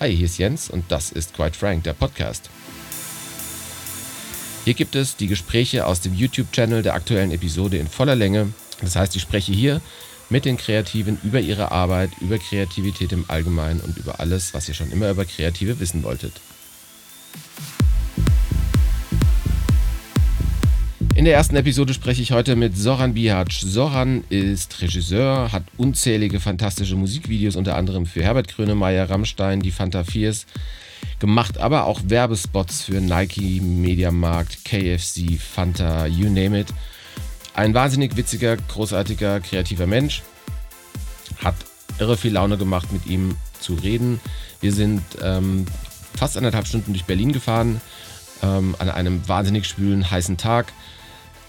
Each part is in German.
Hi, hier ist Jens und das ist Quite Frank, der Podcast. Hier gibt es die Gespräche aus dem YouTube-Channel der aktuellen Episode in voller Länge. Das heißt, ich spreche hier mit den Kreativen über ihre Arbeit, über Kreativität im Allgemeinen und über alles, was ihr schon immer über Kreative wissen wolltet. In der ersten Episode spreche ich heute mit Soran Bihac. Soran ist Regisseur, hat unzählige fantastische Musikvideos, unter anderem für Herbert Grönemeyer, Rammstein, die Fanta Fiers gemacht, aber auch Werbespots für Nike, Mediamarkt, KFC, Fanta, you name it. Ein wahnsinnig witziger, großartiger, kreativer Mensch. Hat irre viel Laune gemacht, mit ihm zu reden. Wir sind ähm, fast anderthalb Stunden durch Berlin gefahren, ähm, an einem wahnsinnig schwülen, heißen Tag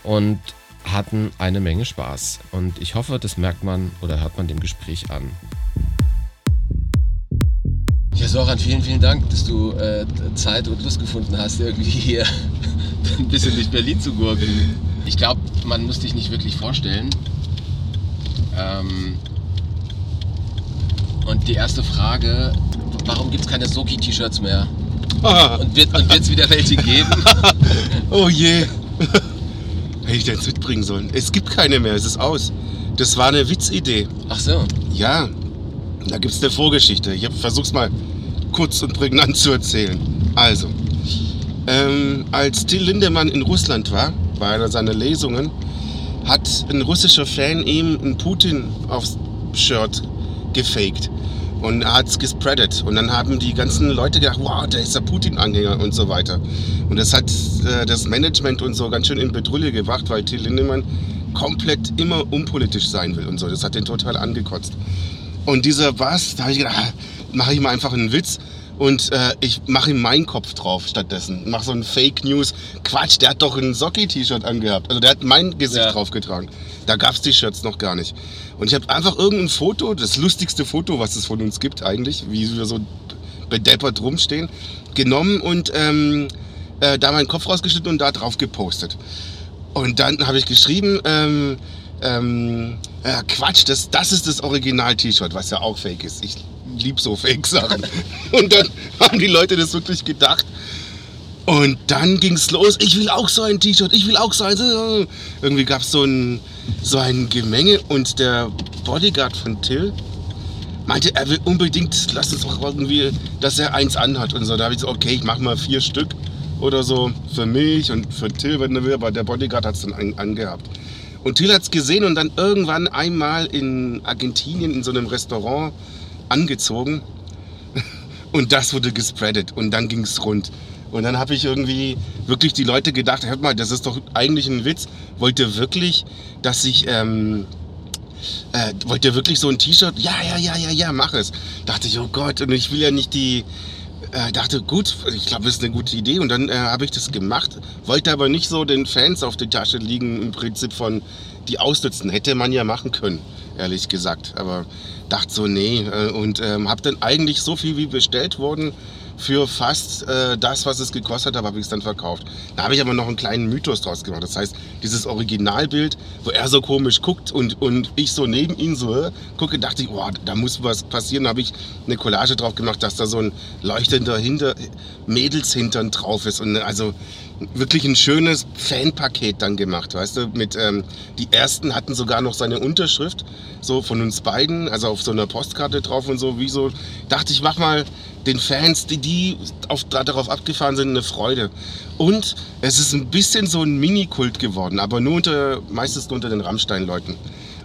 und hatten eine Menge Spaß. Und ich hoffe, das merkt man oder hört man dem Gespräch an. Ja, Soran, vielen, vielen Dank, dass du äh, Zeit und Lust gefunden hast, irgendwie hier ein bisschen durch Berlin zu gurgeln. Ich glaube, man muss dich nicht wirklich vorstellen. Ähm und die erste Frage, warum gibt es keine Soki-T-Shirts mehr? Und wird es wieder welche geben? oh je. Hätte ich jetzt mitbringen sollen. Es gibt keine mehr, es ist aus. Das war eine Witzidee. Ach so. Ja, da gibt es eine Vorgeschichte. Ich versuch's mal kurz und prägnant zu erzählen. Also, ähm, als Till Lindemann in Russland war, bei einer seiner Lesungen, hat ein russischer Fan ihm ein Putin aufs Shirt gefaked und hat es gespreadet. Und dann haben die ganzen Leute gedacht, wow, der ist der Putin-Anhänger und so weiter. Und das hat äh, das Management und so ganz schön in Bedrulle gebracht, weil Till Lindemann komplett immer unpolitisch sein will und so. Das hat den total angekotzt. Und dieser was, da habe ich gedacht, ah, mache ich mal einfach einen Witz und äh, ich mache ihm meinen Kopf drauf stattdessen. Mach so ein Fake News. Quatsch, der hat doch ein Socki-T-Shirt angehabt. Also der hat mein Gesicht ja. draufgetragen. Da gab es T-Shirts noch gar nicht. Und ich habe einfach irgendein Foto, das lustigste Foto, was es von uns gibt eigentlich, wie wir so bedeppert rumstehen, genommen und ähm, äh, da meinen Kopf rausgeschnitten und da drauf gepostet. Und dann habe ich geschrieben, ähm, ähm, äh, Quatsch, das, das ist das Original-T-Shirt, was ja auch fake ist. Ich lieb so Fake-Sachen. Und dann haben die Leute das wirklich gedacht. Und dann ging es los, ich will auch so ein T-Shirt, ich will auch so ein... Irgendwie gab es so ein, so ein Gemenge und der Bodyguard von Till meinte, er will unbedingt, lass uns doch irgendwie, dass er eins anhat und so. Da habe ich so, okay, ich mache mal vier Stück oder so für mich und für Till, wenn er will, aber der Bodyguard hat es dann an, angehabt. Und Till hat es gesehen und dann irgendwann einmal in Argentinien in so einem Restaurant angezogen und das wurde gespreadet und dann ging es rund. Und dann habe ich irgendwie wirklich die Leute gedacht, hört mal, das ist doch eigentlich ein Witz. Wollt ihr wirklich, dass ich, ähm, äh, wollt ihr wirklich so ein T-Shirt? Ja, ja, ja, ja, ja, mach es. Dachte ich, oh Gott, und ich will ja nicht die, äh, dachte, gut, ich glaube, das ist eine gute Idee. Und dann äh, habe ich das gemacht, wollte aber nicht so den Fans auf die Tasche liegen, im Prinzip von die ausnutzen. Hätte man ja machen können, ehrlich gesagt. Aber dachte so, nee. Äh, und ähm, habe dann eigentlich so viel wie bestellt worden für fast äh, das, was es gekostet hat, habe ich es dann verkauft. Da habe ich aber noch einen kleinen Mythos draus gemacht. Das heißt, dieses Originalbild, wo er so komisch guckt und, und ich so neben ihn so äh, gucke, dachte ich, oh, da muss was passieren. Da habe ich eine Collage drauf gemacht, dass da so ein leuchtender Hinter Mädelshintern drauf ist. Und also wirklich ein schönes Fanpaket dann gemacht, weißt du, mit ähm, die ersten hatten sogar noch seine Unterschrift, so von uns beiden, also auf so einer Postkarte drauf und so, wie so, dachte ich, mach mal den Fans, die, die auf, darauf abgefahren sind, eine Freude. Und es ist ein bisschen so ein Mini-Kult geworden, aber nur unter, meistens nur unter den Rammstein-Leuten.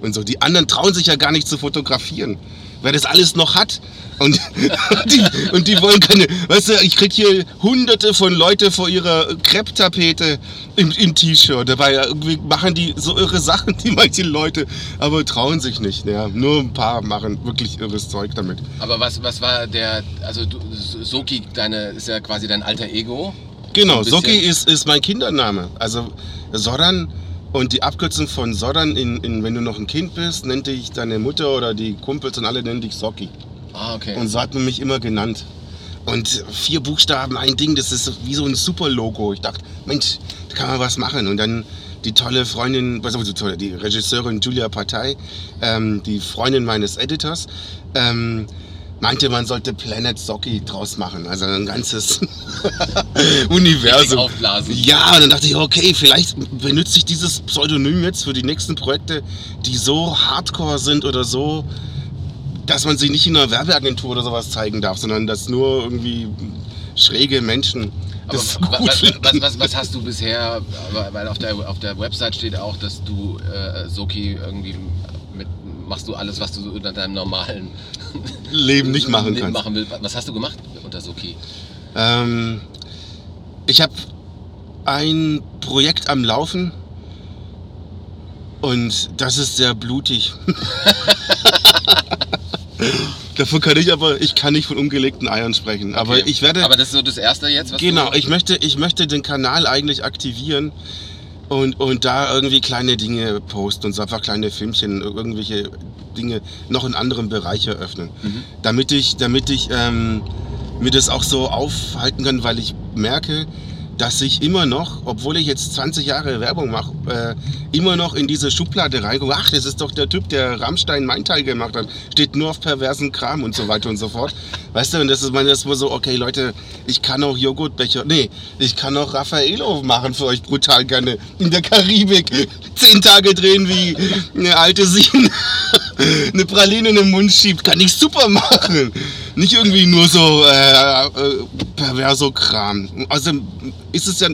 Und so, die anderen trauen sich ja gar nicht zu fotografieren wer das alles noch hat. Und die, und die wollen keine, weißt du, ich krieg hier hunderte von Leute vor ihrer Krepptapete im, im T-Shirt. Dabei irgendwie machen die so irre Sachen, die manche Leute, aber trauen sich nicht. Ja. Nur ein paar machen wirklich irres Zeug damit. Aber was, was war der, also du, Soki, deine, ist ja quasi dein alter Ego? Genau, so Soki ist, ist mein Kindername. Also Soran und die Abkürzung von Sodan, in, in, wenn du noch ein Kind bist, nennt dich deine Mutter oder die Kumpels und alle nennen dich Soki. Ah, okay. Und so hat man mich immer genannt. Und vier Buchstaben, ein Ding, das ist wie so ein Super-Logo. Ich dachte, Mensch, da kann man was machen. Und dann die tolle Freundin, was also tolle, die Regisseurin Julia Partei, ähm, die Freundin meines Editors, ähm, meinte, man sollte Planet Socky draus machen. Also ein ganzes Universum. Aufblasen. Ja, und dann dachte ich, okay, vielleicht benutze ich dieses Pseudonym jetzt für die nächsten Projekte, die so hardcore sind oder so, dass man sie nicht in einer Werbeagentur oder sowas zeigen darf, sondern dass nur irgendwie schräge Menschen Aber das wa- gut wa- finden. was, was, was hast du bisher, aber- weil auf der, auf der Website steht auch, dass du äh, Soki irgendwie machst du alles, was du so unter deinem normalen Leben nicht machen kannst. machen willst. Was hast du gemacht unter Soki? Ähm, ich habe ein Projekt am Laufen und das ist sehr blutig. Davon kann ich aber, ich kann nicht von umgelegten Eiern sprechen. Aber Okay. ich werde, Aber das ist so das erste jetzt, was genau, du ich möchte, ich möchte den Kanal eigentlich aktivieren und, und da irgendwie kleine Dinge posten und so einfach kleine Filmchen, irgendwelche Dinge noch in anderen Bereich eröffnen. Mhm. Damit ich, damit ich ähm, mir das auch so aufhalten kann, weil ich merke, dass ich immer noch, obwohl ich jetzt 20 Jahre Werbung mache, äh, immer noch in diese Schublade reingucke. Ach, das ist doch der Typ, der Rammstein mein Teil gemacht hat. Steht nur auf perversen Kram und so weiter und so fort. Weißt du, und das ist meine, das immer so, okay, Leute, ich kann auch Joghurtbecher, nee, ich kann auch Raffaello machen für euch brutal gerne. In der Karibik. Zehn Tage drehen, wie eine alte sich eine Praline in den Mund schiebt. Kann ich super machen. Nicht irgendwie nur so äh, äh, perverso Kram. Also ist es ja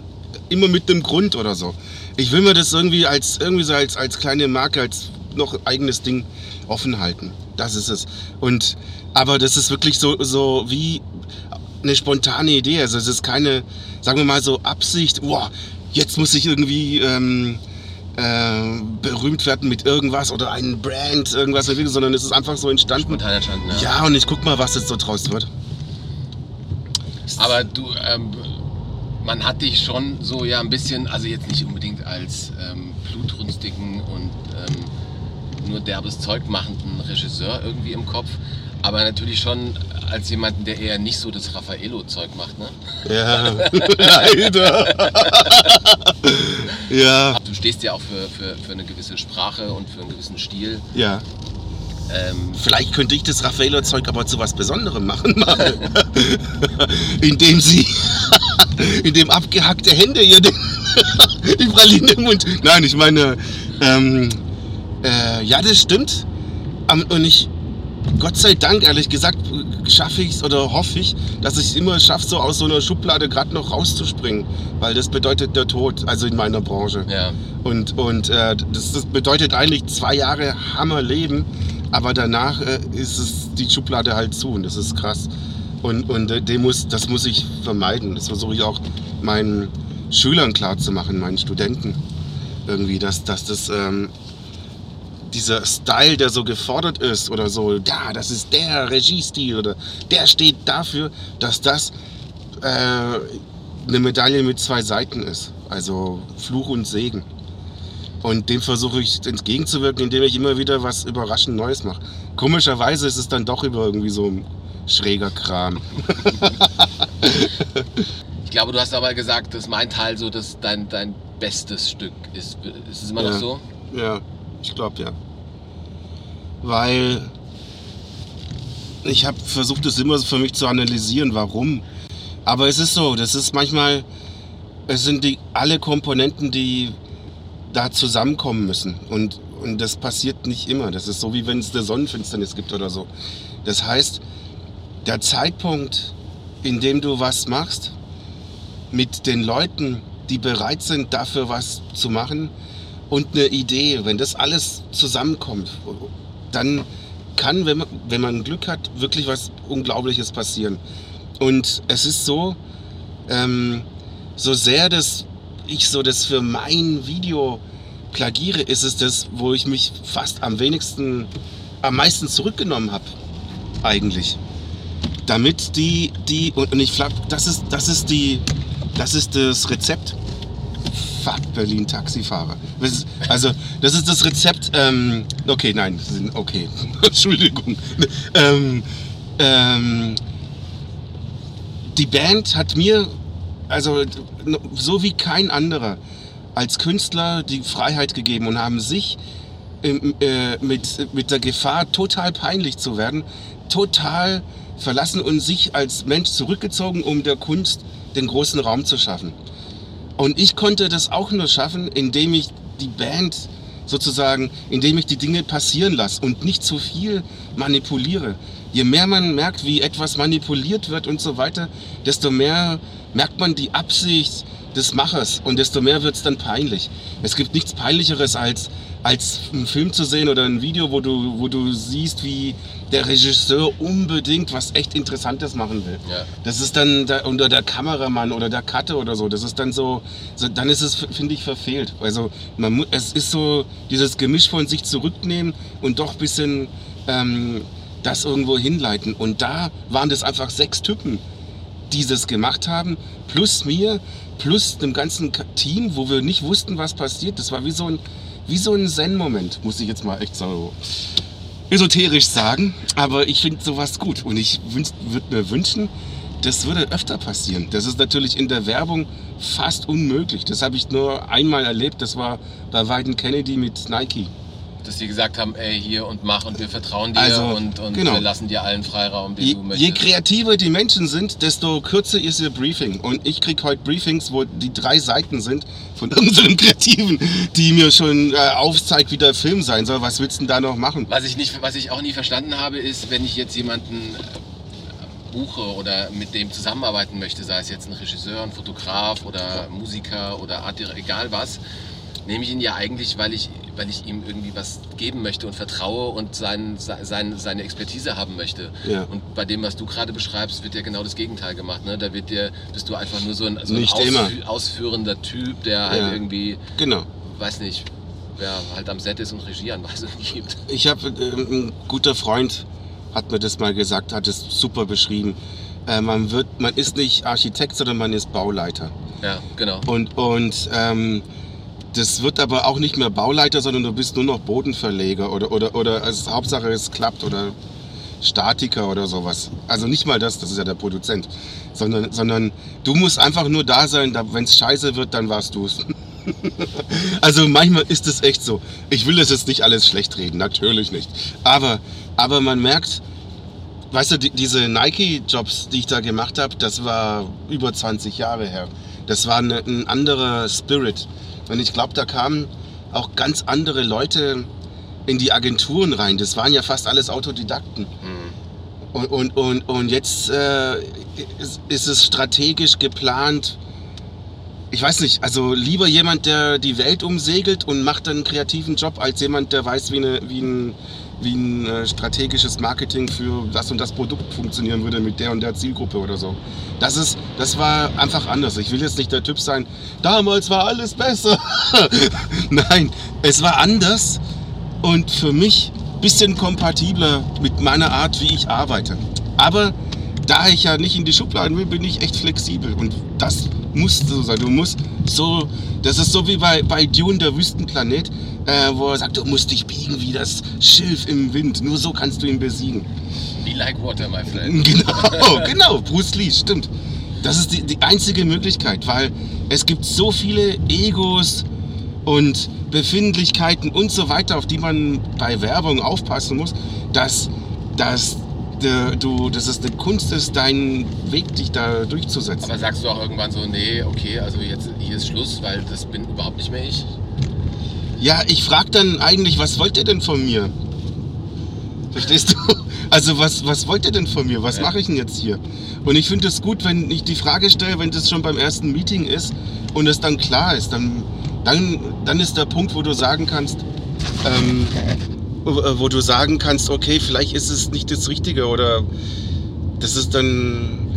immer mit dem Grund oder so. Ich will mir das irgendwie als irgendwie so als, als kleine Marke, als noch eigenes Ding offen halten. Das ist es. Und aber das ist wirklich so, so wie eine spontane Idee. Also es ist keine, sagen wir mal so, Absicht, boah, jetzt muss ich irgendwie ähm, äh, berühmt werden mit irgendwas oder ein Brand, irgendwas, sondern es ist einfach so entstanden. spontan entstanden ja. Ja, und ich guck mal, was jetzt so draus wird. Aber du, ähm, man hat dich schon so ja ein bisschen, also jetzt nicht unbedingt als ähm, blutrünstigen und ähm, nur derbes Zeug machenden Regisseur irgendwie im Kopf, aber natürlich schon als jemanden, der eher nicht so das Raffaello-Zeug macht, ne? Ja, leider. ja, stehst ja auch für, für, für eine gewisse Sprache und für einen gewissen Stil. ja. Ähm, Vielleicht könnte ich das Raffaello-Zeug aber zu was Besonderem machen mal. Indem sie, indem abgehackte Hände ihr den, die Praline im Mund. Nein, ich meine, ähm, äh, ja, das stimmt. Am- Und ich, Gott sei Dank, ehrlich gesagt, schaffe ich es oder hoffe ich, dass ich es immer schaffe, so aus so einer Schublade gerade noch rauszuspringen. Weil das bedeutet der Tod, also in meiner Branche. ja. Und, und äh, das, das bedeutet eigentlich zwei Jahre Hammerleben, aber danach äh, ist es die Schublade halt zu und das ist krass. Und, und äh, dem muss, das muss ich vermeiden. Das versuche ich auch meinen Schülern klarzumachen, meinen Studenten. Irgendwie, dass, dass das ähm, dieser Style, der so gefordert ist oder so, ja, das ist der Regiestil oder der steht dafür, dass das äh, eine Medaille mit zwei Seiten ist. Also Fluch und Segen. Und dem versuche ich entgegenzuwirken, indem ich immer wieder was überraschend Neues mache. Komischerweise ist es dann doch über irgendwie so ein schräger Kram. Ich glaube, du hast aber gesagt, dass mein Teil so dass dein, dein bestes Stück ist. Ist es immer noch Ja. so? Ja, ich glaube ja. Weil ich habe versucht, es immer für mich zu analysieren, warum. Aber es ist so, das ist manchmal, es sind die alle Komponenten, die da zusammenkommen müssen. Und, und das passiert nicht immer. Das ist so, wie wenn es eine Sonnenfinsternis gibt oder so. Das heißt, der Zeitpunkt, in dem du was machst, mit den Leuten, die bereit sind, dafür was zu machen, und eine Idee, wenn das alles zusammenkommt, dann kann, wenn man, wenn man Glück hat, wirklich was Unglaubliches passieren. Und es ist so, ähm, so sehr das, ich so das für mein Video plagiere, ist es das, wo ich mich fast am wenigsten, am meisten zurückgenommen habe, eigentlich. Damit die, die, und, ich flapp, das ist, das ist die, das ist das Rezept. Fuck, Berlin Taxifahrer. Also, das ist das Rezept. Ähm, okay, nein, okay. Entschuldigung. Ähm, ähm, die Band hat mir, also so wie kein anderer, als Künstler die Freiheit gegeben und haben sich ähm, äh, mit, mit der Gefahr, total peinlich zu werden, total verlassen und sich als Mensch zurückgezogen, um der Kunst den großen Raum zu schaffen. Und ich konnte das auch nur schaffen, indem ich die Band sozusagen, indem ich die Dinge passieren lasse und nicht zu viel manipuliere. Je mehr man merkt, wie etwas manipuliert wird und so weiter, desto mehr merkt man die Absicht des Machers und desto mehr wird es dann peinlich. Es gibt nichts Peinlicheres als als einen Film zu sehen oder ein Video, wo du, wo du siehst, wie der Regisseur unbedingt was echt Interessantes machen will. Ja. Das ist dann der, oder der Kameramann oder der Cutter oder so. Das ist dann so, so dann ist es, finde ich, verfehlt. Also man, es ist so dieses Gemisch von sich zurücknehmen und doch ein bisschen ähm, das irgendwo hinleiten. Und da waren das einfach sechs Typen, die das gemacht haben, plus mir, plus dem ganzen Team, wo wir nicht wussten, was passiert. Das war wie so ein wie so ein Zen-Moment, muss ich jetzt mal echt so esoterisch sagen. Aber ich finde sowas gut und ich würde mir wünschen, das würde öfter passieren. Das ist natürlich in der Werbung fast unmöglich. Das habe ich nur einmal erlebt. Das war bei Wyden Kennedy mit Nike dass sie gesagt haben, ey, hier und mach und wir vertrauen dir also, und, und genau. wir lassen dir allen Freiraum, den je, du möchtest. Je kreativer die Menschen sind, desto kürzer ist ihr Briefing. Und ich kriege heute Briefings, wo die drei Seiten sind von unseren Kreativen, die mir schon äh, aufzeigt, wie der Film sein soll. Was willst du denn da noch machen? Was ich, nicht, was ich auch nie verstanden habe, ist, wenn ich jetzt jemanden äh, buche oder mit dem zusammenarbeiten möchte, sei es jetzt ein Regisseur, ein Fotograf oder Musiker oder Art, egal was, nehme ich ihn ja eigentlich, weil ich, weil ich ihm irgendwie was geben möchte und vertraue und sein, sein, seine Expertise haben möchte. Ja. Und bei dem, was du gerade beschreibst, wird ja genau das Gegenteil gemacht. Ne? Da wird dir, bist du einfach nur so ein, so ein Ausfü ausführender Typ, der halt ja. irgendwie, genau. weiß nicht, wer halt am Set ist und Regieanweisungen gibt. Ich habe, äh, ein guter Freund hat mir das mal gesagt, hat es super beschrieben. Äh, man, wird, man ist nicht Architekt, sondern man ist Bauleiter. Ja, genau. Und, und ähm, das wird aber auch nicht mehr Bauleiter, sondern du bist nur noch Bodenverleger oder, oder, oder als Hauptsache es klappt oder Statiker oder sowas. Also nicht mal das, das ist ja der Produzent, sondern, sondern du musst einfach nur da sein, wenn es scheiße wird, dann warst du es. also manchmal ist es echt so. Ich will es jetzt nicht alles schlecht reden, natürlich nicht. Aber, aber man merkt, weißt du, die, diese Nike-Jobs, die ich da gemacht habe, das war über 20 Jahre her. Das war eine, ein anderer Spirit. Und ich glaube, da kamen auch ganz andere Leute in die Agenturen rein. Das waren ja fast alles Autodidakten. Mhm. Und, und, und, und jetzt äh, ist, ist es strategisch geplant. Ich weiß nicht, also lieber jemand, der die Welt umsegelt und macht einen kreativen Job, als jemand, der weiß, wie, eine, wie ein wie ein äh, strategisches Marketing für das und das Produkt funktionieren würde mit der und der Zielgruppe oder so. Das ist, das war einfach anders. Ich will jetzt nicht der Typ sein, damals war alles besser. Nein, es war anders und für mich ein bisschen kompatibler mit meiner Art, wie ich arbeite. Aber da ich ja nicht in die Schubladen will, bin ich echt flexibel und das muss so sein. Du musst so, das ist so wie bei, bei Dune, der Wüstenplanet äh, wo er sagt, du musst dich biegen wie das Schilf im Wind. Nur so kannst du ihn besiegen. Be like water, my friend. Genau, genau, Bruce Lee, stimmt. Das ist die, die einzige Möglichkeit, weil es gibt so viele Egos und Befindlichkeiten und so weiter, auf die man bei Werbung aufpassen muss, dass, dass du, dass es eine Kunst ist, deinen Weg dich da durchzusetzen. Aber sagst du auch irgendwann so, nee, okay, also jetzt hier ist Schluss, weil das bin überhaupt nicht mehr ich? Ja, ich frage dann eigentlich, was wollt ihr denn von mir? Verstehst du? Also was, was wollt ihr denn von mir? Was ja. mache ich denn jetzt hier? Und ich finde es gut, wenn ich die Frage stelle, wenn das schon beim ersten Meeting ist und es dann klar ist, dann, dann, dann ist der Punkt, wo du sagen kannst, ähm, wo du sagen kannst, okay, vielleicht ist es nicht das Richtige oder das ist dann,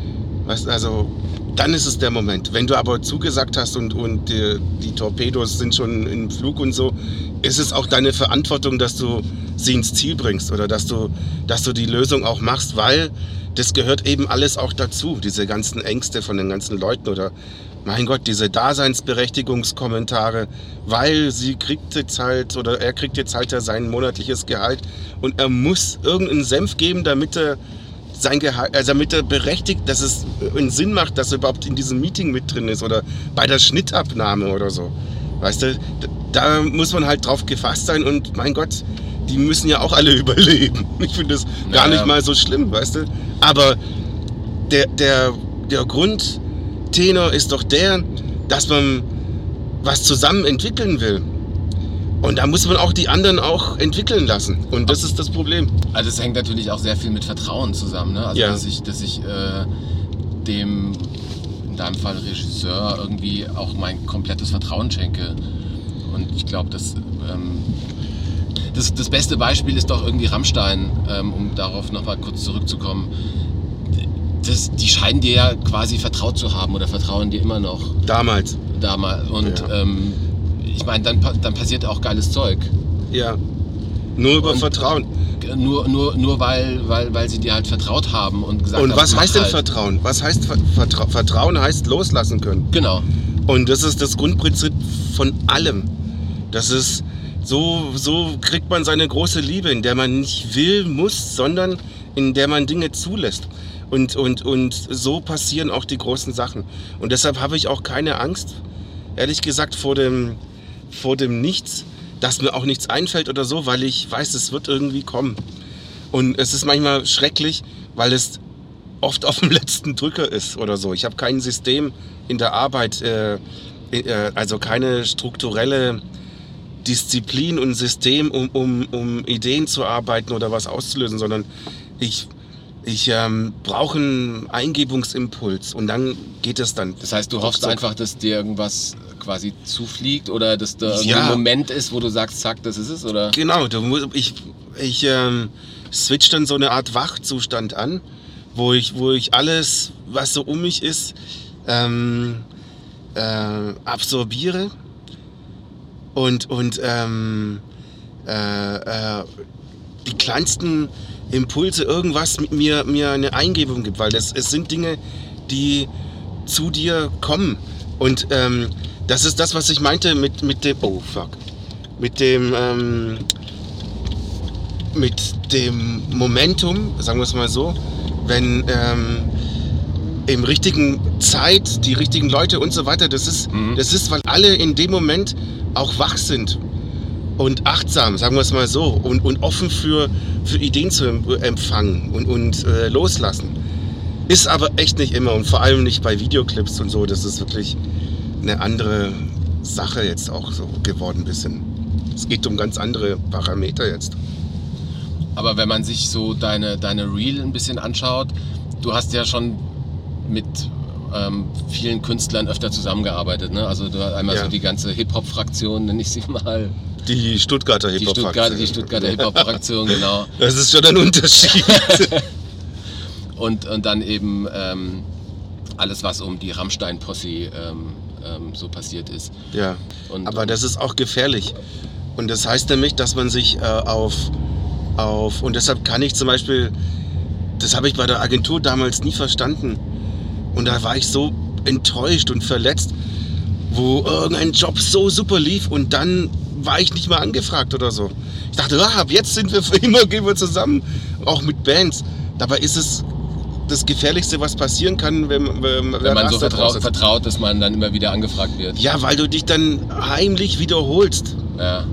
was, also dann ist es der Moment. Wenn du aber zugesagt hast und, und die, die, Torpedos sind schon im Flug und so, ist es auch deine Verantwortung, dass du sie ins Ziel bringst oder dass du, dass du die Lösung auch machst, weil das gehört eben alles auch dazu, diese ganzen Ängste von den ganzen Leuten oder mein Gott, diese Daseinsberechtigungskommentare, weil sie kriegt jetzt halt oder er kriegt jetzt halt ja sein monatliches Gehalt und er muss irgendeinen Senf geben, damit er sein Gehalt, also damit er berechtigt, dass es einen Sinn macht, dass er überhaupt in diesem Meeting mit drin ist oder bei der Schnittabnahme oder so. Weißt du, da muss man halt drauf gefasst sein und mein Gott, die müssen ja auch alle überleben. Ich finde das gar Naja. nicht mal so schlimm, weißt du? Aber der, der, der Grundtenor ist doch der, dass man was zusammen entwickeln will. Und da muss man auch die anderen auch entwickeln lassen. Und das ist das Problem. Also es hängt natürlich auch sehr viel mit Vertrauen zusammen, ne? Also Ja. dass ich, dass ich äh, dem, in deinem Fall Regisseur, irgendwie auch mein komplettes Vertrauen schenke. Und ich glaube, dass ähm, das, das beste Beispiel ist doch irgendwie Rammstein, ähm, um darauf nochmal kurz zurückzukommen. Das, die scheinen dir ja quasi vertraut zu haben oder vertrauen dir immer noch Damals. damals. Und Ja. ähm, ich meine, dann, dann passiert auch geiles Zeug. Ja. Nur über Und- Vertrauen. Nur, nur, nur weil, weil, weil sie dir halt vertraut haben und gesagt Und haben, was mach heißt denn halt. Vertrauen? Was heißt Ver Vertra Vertrauen heißt loslassen können. Genau. Und das ist das Grundprinzip von allem. Das ist so, so kriegt man seine große Liebe, in der man nicht will, muss, sondern in der man Dinge zulässt. Und, und, und so passieren auch die großen Sachen. Und deshalb habe ich auch keine Angst, ehrlich gesagt, vor dem, vor dem Nichts, dass mir auch nichts einfällt oder so, weil ich weiß, es wird irgendwie kommen. Und es ist manchmal schrecklich, weil es oft auf dem letzten Drücker ist oder so. Ich habe kein System in der Arbeit, äh, äh, also keine strukturelle Disziplin und System, um, um, um Ideen zu arbeiten oder was auszulösen, sondern ich, ich ähm, brauche einen Eingebungsimpuls und dann geht es dann. Das heißt, du hoffst Ruckzuck. einfach, dass dir irgendwas quasi zufliegt oder dass da Ja. ein Moment ist, wo du sagst, zack, das ist es, oder? Genau, ich, ich ähm, switch dann so eine Art Wachzustand an, wo ich, wo ich alles, was so um mich ist, ähm, äh, absorbiere und, und ähm, äh, äh, die kleinsten Impulse, irgendwas mit mir, mir eine Eingebung gibt, weil das, es sind Dinge, die zu dir kommen. Und ähm, das ist das, was ich meinte mit, mit dem, oh fuck, mit dem, ähm, mit dem Momentum, sagen wir es mal so, wenn ähm, im richtigen Zeit, die richtigen Leute und so weiter, das ist, Mhm. das ist, weil alle in dem Moment auch wach sind und achtsam, sagen wir es mal so, und, und offen für, für Ideen zu em- empfangen und, und äh, loslassen. Ist aber echt nicht immer und vor allem nicht bei Videoclips und so. Das ist wirklich eine andere Sache jetzt auch so geworden ein bisschen. Es geht um ganz andere Parameter jetzt. Aber wenn man sich so deine, deine Reel ein bisschen anschaut, du hast ja schon mit ähm, vielen Künstlern öfter zusammengearbeitet. Ne? Also du hast einmal Ja. so die ganze Hip-Hop-Fraktion, nenne ich sie mal. Die Stuttgarter Die Hip-Hop. Stuttgarter, die Stuttgarter Hip-Hop-Fraktion, genau. Das ist schon ein Unterschied. Und, und dann eben ähm, alles, was um die Rammstein-Posse ähm, ähm, so passiert ist. ja. Und, Aber das ist auch gefährlich. Und das heißt nämlich, dass man sich äh, auf, auf. Und deshalb kann ich zum Beispiel. Das habe ich bei der Agentur damals nie verstanden. Und da war ich so enttäuscht und verletzt, wo irgendein Job so super lief und dann war ich nicht mehr angefragt oder so. Ich dachte, ah, ab jetzt sind wir für immer, gehen wir zusammen, auch mit Bands. Dabei ist es das Gefährlichste, was passieren kann, wenn, wenn, wenn man so vertraut, vertraut, dass man dann immer wieder angefragt wird. Ja, weil du dich dann heimlich wiederholst Ja.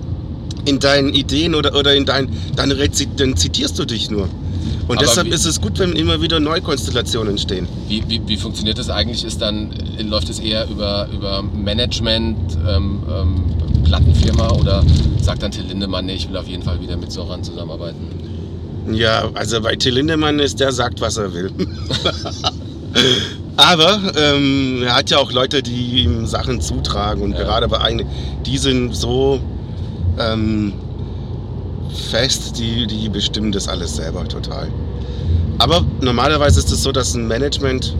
in deinen Ideen oder, oder in dein, dann, dann zitierst du dich nur. Und Aber deshalb wie- ist es gut, wenn immer wieder Neukonstellationen entstehen. Wie, wie, wie funktioniert das eigentlich? Ist dann, äh, läuft es eher über, über Management, ähm, ähm, Plattenfirma oder sagt dann Till Lindemann, nee, ich will auf jeden Fall wieder mit Soran zusammenarbeiten? Ja, also bei Till Lindemann ist der sagt, was er will. Aber ähm, er hat ja auch Leute, die ihm Sachen zutragen und Ja. gerade bei einigen, die sind so ähm, fest, die, die bestimmen das alles selber total. Aber normalerweise ist es so, dass ein Management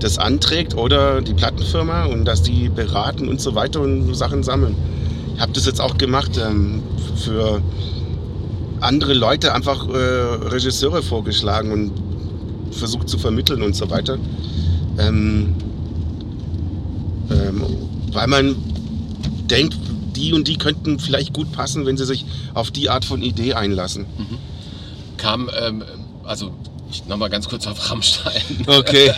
das anträgt oder die Plattenfirma und dass die beraten und so weiter und Sachen sammeln. Ich habe das jetzt auch gemacht ähm, für andere Leute einfach äh, Regisseure vorgeschlagen und versucht zu vermitteln und so weiter. Ähm, ähm, weil man denkt, die und die könnten vielleicht gut passen, wenn sie sich auf die Art von Idee einlassen. Kam, ähm, also ich nochmal ganz kurz auf Rammstein. Okay.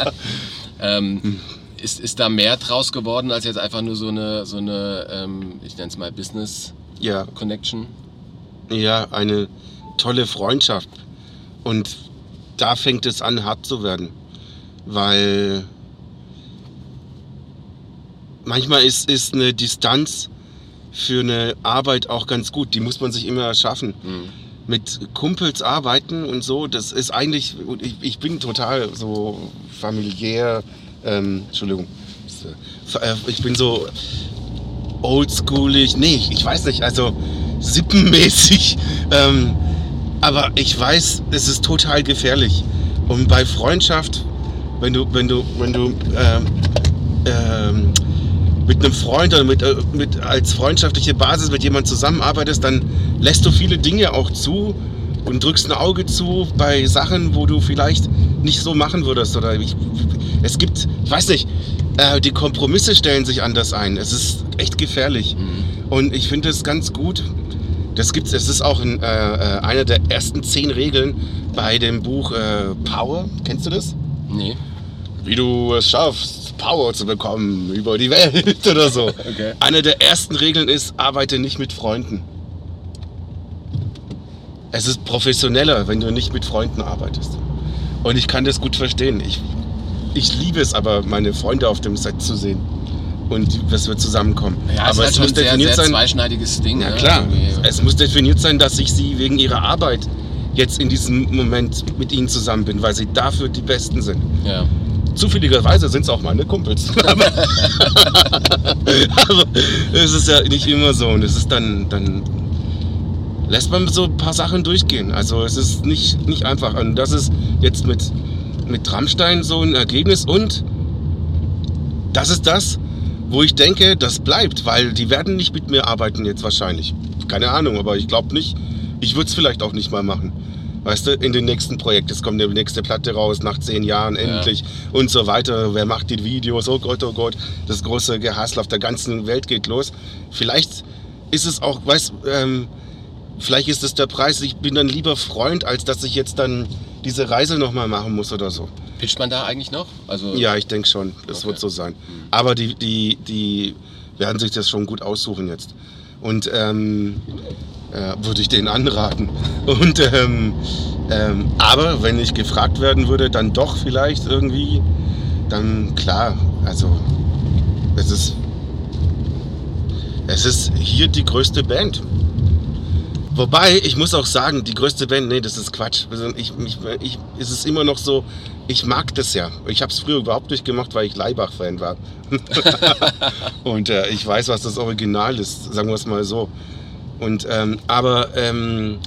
ähm, ist, ist da mehr draus geworden als jetzt einfach nur so eine, so eine ähm, ich nenne es mal Business Ja, Connection? ja, eine tolle Freundschaft. Und da fängt es an, hart zu werden. Weil manchmal ist, ist eine Distanz für eine Arbeit auch ganz gut. Die muss man sich immer erschaffen. Hm. mit Kumpels arbeiten und so, das ist eigentlich, ich, ich bin total so familiär, ähm, Entschuldigung, äh, ich bin so oldschoolig, nee, ich weiß nicht, also sippenmäßig, ähm, aber ich weiß, es ist total gefährlich. Und bei Freundschaft, wenn du, wenn du, wenn du ähm, ähm, mit einem Freund oder mit, äh, mit als freundschaftliche Basis mit jemandem zusammenarbeitest, dann lässt du viele Dinge auch zu und drückst ein Auge zu bei Sachen, wo du vielleicht nicht so machen würdest. Oder ich, es gibt, ich weiß nicht, äh, die Kompromisse stellen sich anders ein. Es ist echt gefährlich. Mhm. Und ich finde es ganz gut. Das gibt's, es ist auch in, äh, äh, eine der ersten zehn Regeln bei dem Buch äh, Power. Kennst du das? Nee. Wie du es schaffst, Power zu bekommen über die Welt oder so. Okay. Eine der ersten Regeln ist, arbeite nicht mit Freunden. Es ist professioneller, wenn du nicht mit Freunden arbeitest. Und ich kann das gut verstehen. Ich, ich liebe es aber, meine Freunde auf dem Set zu sehen. Und dass wir zusammenkommen. Ja, aber es ist halt es muss ein sehr, definiert sehr sein. zweischneidiges Ding. Ja ne? klar, Irgendwie. es muss definiert sein, dass ich sie wegen ihrer Arbeit jetzt in diesem Moment mit ihnen zusammen bin, weil sie dafür die Besten sind. Ja. Zufälligerweise sind es auch meine Kumpels. aber, es ist ja nicht immer so. Und es ist dann, dann lässt man so ein paar Sachen durchgehen. Also es ist nicht, nicht einfach. Und das ist jetzt mit, mit Rammstein so ein Ergebnis. Und das ist das, wo ich denke, das bleibt, weil die werden nicht mit mir arbeiten jetzt wahrscheinlich. Keine Ahnung, aber ich glaube nicht. Ich würde es vielleicht auch nicht mal machen. Weißt du, in den nächsten Projekt, es kommt die nächste Platte raus, nach zehn Jahren endlich und so weiter. Wer macht die Videos? Oh Gott, oh Gott, das große Gehassel auf der ganzen Welt geht los. Vielleicht ist es auch, weißt ähm, vielleicht ist es der Preis, ich bin dann lieber Freund, als dass ich jetzt dann diese Reise nochmal machen muss oder so. Pitcht man da eigentlich noch? Also, Ja, ich denke schon, das Okay. wird so sein. Aber die, die, die werden sich das schon gut aussuchen jetzt. Und ähm, äh, würde ich denen anraten. Und ähm, ähm, aber wenn ich gefragt werden würde, dann doch vielleicht irgendwie, dann klar, also es ist es ist hier die größte Band. Wobei, ich muss auch sagen, die größte Band, nee, das ist Quatsch. Also ich, ich, ich, es ist immer noch so, ich mag das ja. Ich habe es früher überhaupt nicht gemacht, weil ich Leibach-Fan war. Und äh, ich weiß, was das Original ist, sagen wir es mal so. Und, ähm, aber ähm,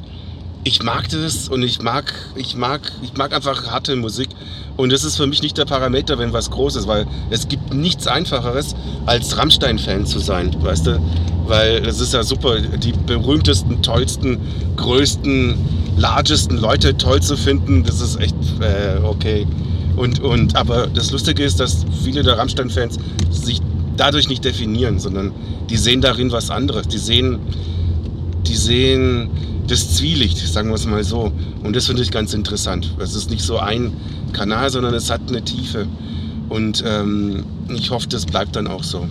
ich mag das und ich mag, ich mag, ich mag einfach harte Musik. Und das ist für mich nicht der Parameter, wenn was groß ist, weil es gibt nichts Einfacheres, als Rammstein-Fan zu sein, weißt du? Weil das ist ja super, die berühmtesten, tollsten, größten, largesten Leute toll zu finden, das ist echt äh, okay. Und, und, aber das Lustige ist, dass viele der Rammstein-Fans sich dadurch nicht definieren, sondern die sehen darin was anderes. Die sehen, die sehen das Zwielicht, sagen wir es mal so. Und das finde ich ganz interessant. Es ist nicht so ein Kanal, sondern es hat eine Tiefe. Und ähm, ich hoffe, das bleibt dann auch so.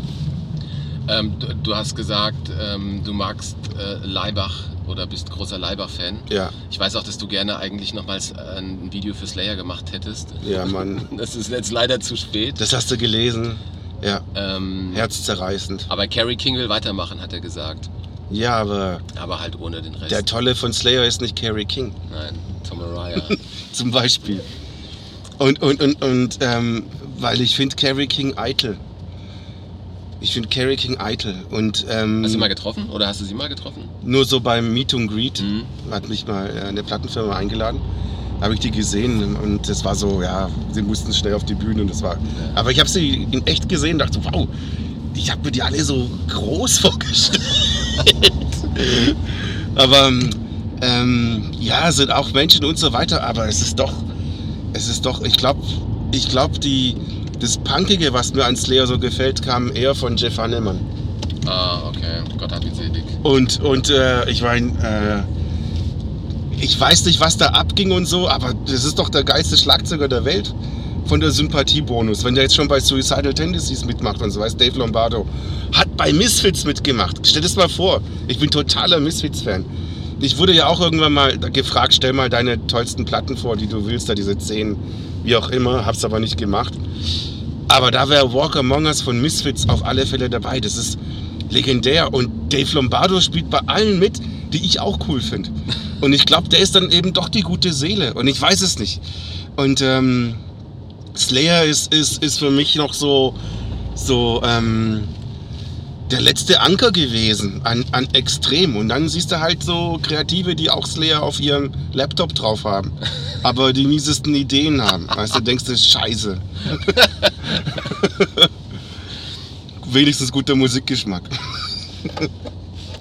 Ähm, du, du hast gesagt, ähm, du magst äh, Leibach oder bist großer Leibach-Fan. Ja, Ich weiß auch, dass du gerne eigentlich nochmals äh, ein Video für Slayer gemacht hättest. ja, Mann. Das ist jetzt leider zu spät. Das hast du gelesen. Ja, Ähm, herzzerreißend. aber Carrie King will weitermachen, hat er gesagt. Ja, aber Aber halt ohne den Rest. der Tolle von Slayer ist nicht Carrie King, Nein, Tom Araya. zum Beispiel. Und, und, und, und ähm, weil ich finde Carrie King eitel. Ich finde Carrie King eitel. Und ähm, Hast du sie mal getroffen? Oder hast du sie mal getroffen? nur so beim Meet and Greet Mhm. hat mich mal äh, eine Plattenfirma eingeladen. Habe ich die gesehen und das war so, ja, sie mussten schnell auf die Bühne und das war. Aber ich habe sie in echt gesehen, dachte, wow, ich habe mir die alle so groß vorgestellt. aber ähm, ja, sind auch Menschen und so weiter, aber es ist doch, es ist doch, ich glaube, ich glaube, die das Punkige, was mir an Slayer so gefällt, kam eher von Jeff Hannemann. Ah, okay. Gott hat ihn selig. Und, und äh, ich meine, äh, ich weiß nicht, was da abging und so, aber das ist doch der geilste Schlagzeuger der Welt. Von der Sympathiebonus. Wenn der jetzt schon bei Suicidal Tendencies mitmacht und so, weiß Dave Lombardo, hat bei Misfits mitgemacht. Stell dir das mal vor. Ich bin totaler Misfits-Fan. Ich wurde ja auch irgendwann mal gefragt, stell mal deine tollsten Platten vor, die du willst, da diese zehn, wie auch immer, hab's aber nicht gemacht. Aber da wäre Walk Among Us von Misfits auf alle Fälle dabei. Das ist legendär. Und Dave Lombardo spielt bei allen mit, die ich auch cool finde. Und ich glaube, der ist dann eben doch die gute Seele. Und ich weiß es nicht. Und ähm, Slayer ist, ist, ist für mich noch so, so ähm, der letzte Anker gewesen an, an Extrem. Und dann siehst du halt so Kreative, die auch Slayer auf ihrem Laptop drauf haben, aber die miesesten Ideen haben. Weißt du, denkst du, scheiße. Wenigstens guter Musikgeschmack.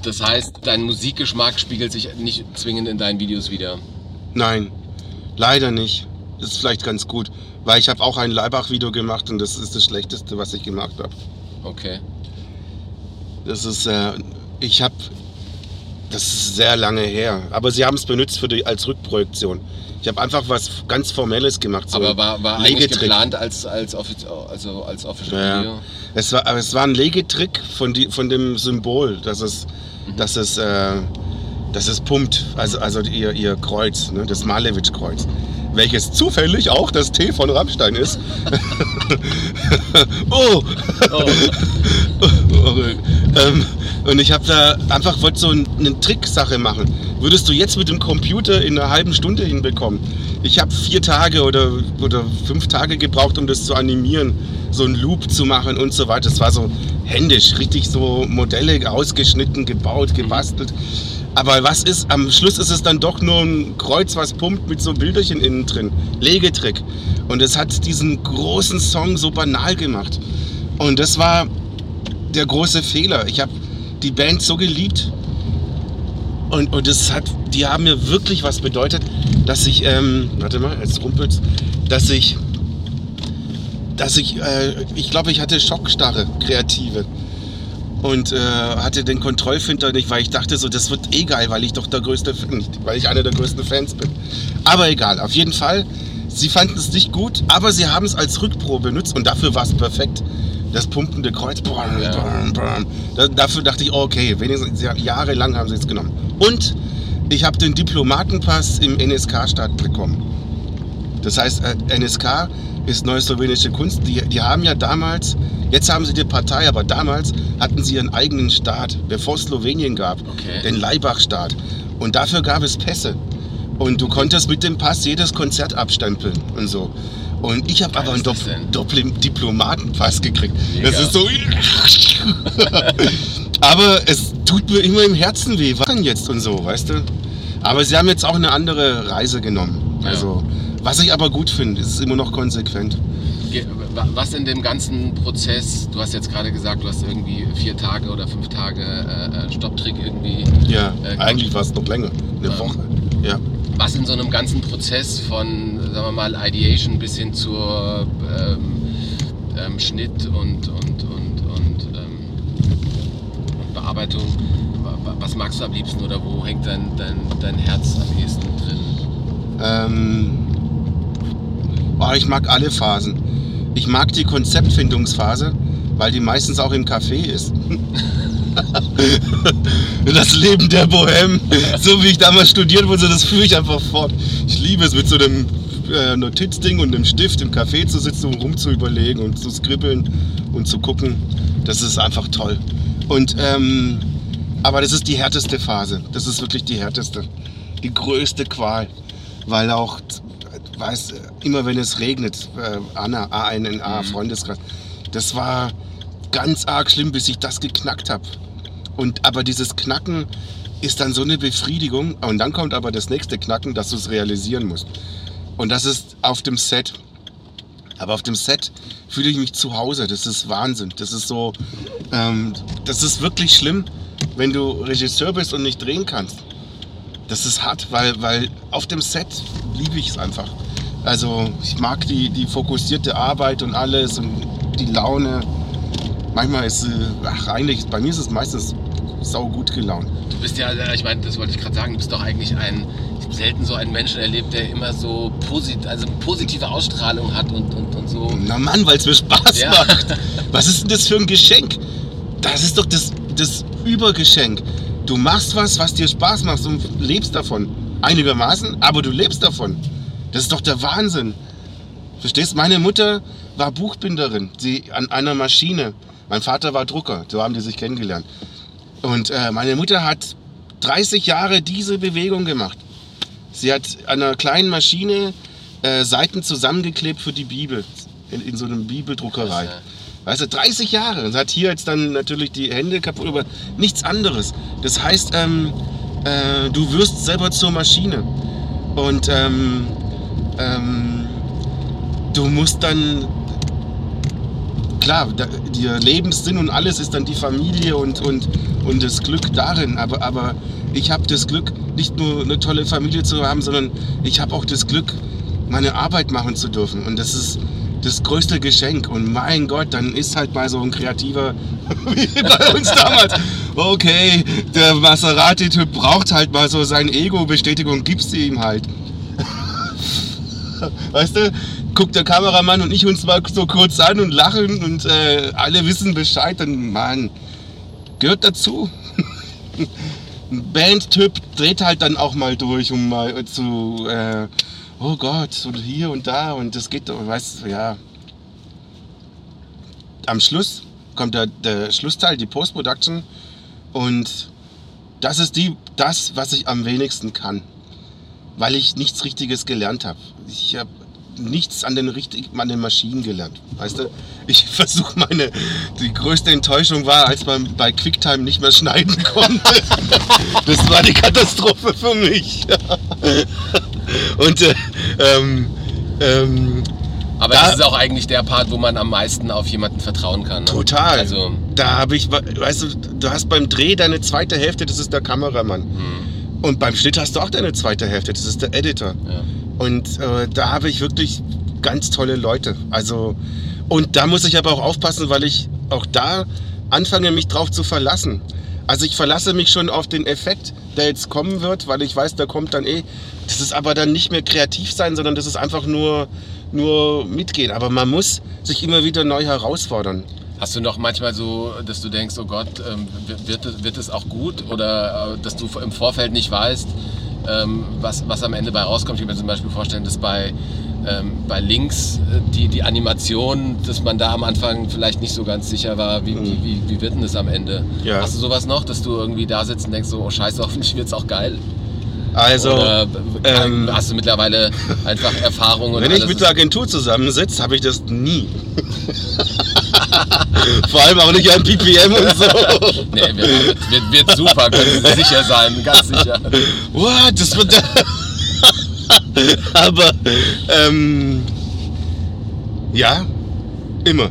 Das heißt, dein Musikgeschmack spiegelt sich nicht zwingend in deinen Videos wieder. Nein, leider nicht. Das ist vielleicht ganz gut, weil ich habe auch ein Leibach-Video gemacht und das ist das Schlechteste, was ich gemacht habe. Okay. Das ist, äh, ich habe, das ist sehr lange her, aber sie haben es benutzt für die, als Rückprojektion. Ich habe einfach was ganz Formelles gemacht. So aber war, war eigentlich geplant als, als, Offiz also als Official ja. Video? Es war, es war ein Legetrick von, die, von dem Symbol, dass es, mhm. dass es, äh, dass es pumpt, also, also ihr, ihr Kreuz, ne, das Malevich-Kreuz welches zufällig auch das T von Rammstein ist. oh! oh. ähm, und ich habe da einfach wollte so eine Tricksache machen. Würdest du jetzt mit dem Computer in einer halben Stunde hinbekommen? Ich habe vier Tage oder, oder fünf Tage gebraucht, um das zu animieren, so einen Loop zu machen und so weiter. Das war so händisch, richtig so Modelle ausgeschnitten, gebaut, gebastelt. Aber was ist, am Schluss ist es dann doch nur ein Kreuz, was pumpt mit so Bilderchen innen drin. Legetrick. Und es hat diesen großen Song so banal gemacht. Und das war der große Fehler. Ich habe die Band so geliebt. Und, und das hat, die haben mir wirklich was bedeutet, dass ich, ähm, warte mal, jetzt rumpelt's, dass ich, dass ich, äh, ich glaube, ich hatte Schockstarre, kreative und äh, hatte den Kontrollfilter nicht, weil ich dachte so, das wird eh geil, weil ich doch der größte, nicht, weil ich einer der größten Fans bin. Aber egal, auf jeden Fall, sie fanden es nicht gut, aber sie haben es als Rückprobe benutzt und dafür war es perfekt. Das pumpende Kreuz, ja. boom, boom. Da, dafür dachte ich, oh, okay, wenigstens jahrelang haben sie es genommen. Und ich habe den Diplomatenpass im NSK-Staat bekommen. Das heißt, äh, NSK ist Neue Slowenische Kunst. Die, die haben ja damals, jetzt haben sie die Partei, aber damals hatten sie ihren eigenen Staat, bevor es Slowenien gab, okay. den Leibach-Staat. Und dafür gab es Pässe. Und du konntest mit dem Pass jedes Konzert abstempeln und so. Und ich habe aber einen Dopp Diplomatenpass gekriegt. Mega. Das ist so. aber es tut mir immer im Herzen weh. Was denn jetzt und so, weißt du? Aber sie haben jetzt auch eine andere Reise genommen. Ja. Was ich aber gut finde, ist immer noch konsequent. Was in dem ganzen Prozess, du hast jetzt gerade gesagt, du hast irgendwie vier Tage oder fünf Tage äh, äh Stopptrick irgendwie. Ja, äh, eigentlich war es noch länger, eine ähm, Woche. Ja. Was in so einem ganzen Prozess von, sagen wir mal, Ideation bis hin zur ähm, ähm, Schnitt und, und, und, und, ähm, und Bearbeitung, was magst du am liebsten oder wo hängt dein, dein, dein Herz am ehesten drin? Ähm, Oh, ich mag alle Phasen. Ich mag die Konzeptfindungsphase, weil die meistens auch im Café ist. das Leben der Bohème, so wie ich damals studiert wurde, das führe ich einfach fort. Ich liebe es, mit so einem äh, Notizding und einem Stift im Café zu sitzen und rumzuüberlegen und zu skribbeln und zu gucken. Das ist einfach toll. Und ähm, aber das ist die härteste Phase. Das ist wirklich die härteste. Die größte Qual. Weil auch weiß, immer wenn es regnet, äh, Anna, A-N-N-A, mhm. Freundeskreis, das war ganz arg schlimm, bis ich das geknackt habe. Und aber dieses Knacken ist dann so eine Befriedigung. Und dann kommt aber das nächste Knacken, dass du es realisieren musst. Und das ist auf dem Set. Aber auf dem Set fühle ich mich zu Hause. Das ist Wahnsinn. Das ist so, ähm, das ist wirklich schlimm, wenn du Regisseur bist und nicht drehen kannst. Das ist hart, weil, weil auf dem Set liebe ich es einfach. Also ich mag die, die fokussierte Arbeit und alles und die Laune. Manchmal ist, ach eigentlich, bei mir ist es meistens sau gut gelaunt. Du bist ja, ich meine, das wollte ich gerade sagen, du bist doch eigentlich ein, selten so einen Menschen erlebt, der immer so posit also positive Ausstrahlung hat und, und, und so. Na Mann, weil es mir Spaß ja. macht. Was ist denn das für ein Geschenk? Das ist doch das, das Übergeschenk. Du machst was, was dir Spaß macht und lebst davon. Einigermaßen, aber du lebst davon. Das ist doch der Wahnsinn. Verstehst? Meine Mutter war Buchbinderin, sie an einer Maschine. Mein Vater war Drucker, so haben die sich kennengelernt. Und äh, meine Mutter hat 30 Jahre diese Bewegung gemacht. Sie hat an einer kleinen Maschine äh, Seiten zusammengeklebt für die Bibel in, in so einer Bibeldruckerei. Weißt du, 30 Jahre. Und hat hier jetzt dann natürlich die Hände kaputt, aber nichts anderes. Das heißt, ähm, äh, du wirst selber zur Maschine. Und ähm, ähm, du musst dann klar, da, der Lebenssinn und alles ist dann die Familie und, und, und das Glück darin. Aber, aber ich habe das Glück, nicht nur eine tolle Familie zu haben, sondern ich habe auch das Glück, meine Arbeit machen zu dürfen. Und das ist das größte Geschenk. Und mein Gott, dann ist halt mal so ein kreativer, wie bei uns damals. Okay, der Maserati-Typ braucht halt mal so sein Ego-Bestätigung, gibst du ihm halt. Weißt du, guckt der Kameramann und ich uns mal so kurz an und lachen und äh, alle wissen Bescheid. Und man gehört dazu. Ein Bandtyp dreht halt dann auch mal durch, um mal zu, äh, oh Gott, und hier und da und das geht, weißt du, ja. Am Schluss kommt der, der Schlussteil, die Post-Production und das ist die, das, was ich am wenigsten kann, weil ich nichts Richtiges gelernt habe. Ich habe nichts an den, richtigen, an den Maschinen gelernt. Weißt du? Ich versuche meine, die größte Enttäuschung war, als man bei QuickTime nicht mehr schneiden konnte. Das war die Katastrophe für mich. Und äh, ähm, ähm, aber da, das ist auch eigentlich der Part, wo man am meisten auf jemanden vertrauen kann. Ne? Total. Also, da habe ich, weißt du, du hast beim Dreh deine zweite Hälfte, das ist der Kameramann. Hm. Und beim Schnitt hast du auch deine zweite Hälfte, das ist der Editor. Ja. Und äh, da habe ich wirklich ganz tolle Leute. Also, und da muss ich aber auch aufpassen, weil ich auch da anfange, mich drauf zu verlassen. Also ich verlasse mich schon auf den Effekt, der jetzt kommen wird, weil ich weiß, der kommt dann eh. Das ist aber dann nicht mehr kreativ sein, sondern das ist einfach nur, nur mitgehen. Aber man muss sich immer wieder neu herausfordern. Hast du noch manchmal so, dass du denkst, oh Gott, ähm, wird, wird es auch gut? Oder äh, dass du im Vorfeld nicht weißt, ähm, was, was am Ende bei rauskommt. Ich kann mir zum Beispiel vorstellen, dass bei, ähm, bei Links äh, die, die Animation, dass man da am Anfang vielleicht nicht so ganz sicher war, wie, mhm. wie, wie, wird denn das am Ende? Ja. Hast du sowas noch, dass du irgendwie da sitzt und denkst so, oh scheiße, hoffentlich wird es auch geil? Also, Oder, ähm, hast du mittlerweile einfach Erfahrungen? Wenn ich mit der Agentur zusammensitze, habe ich das nie. Vor allem auch nicht an PPM und so. nee, wird, wird, wird super, können Sie sicher sein, ganz sicher. What? Das wird. Aber, ähm, ja, immer.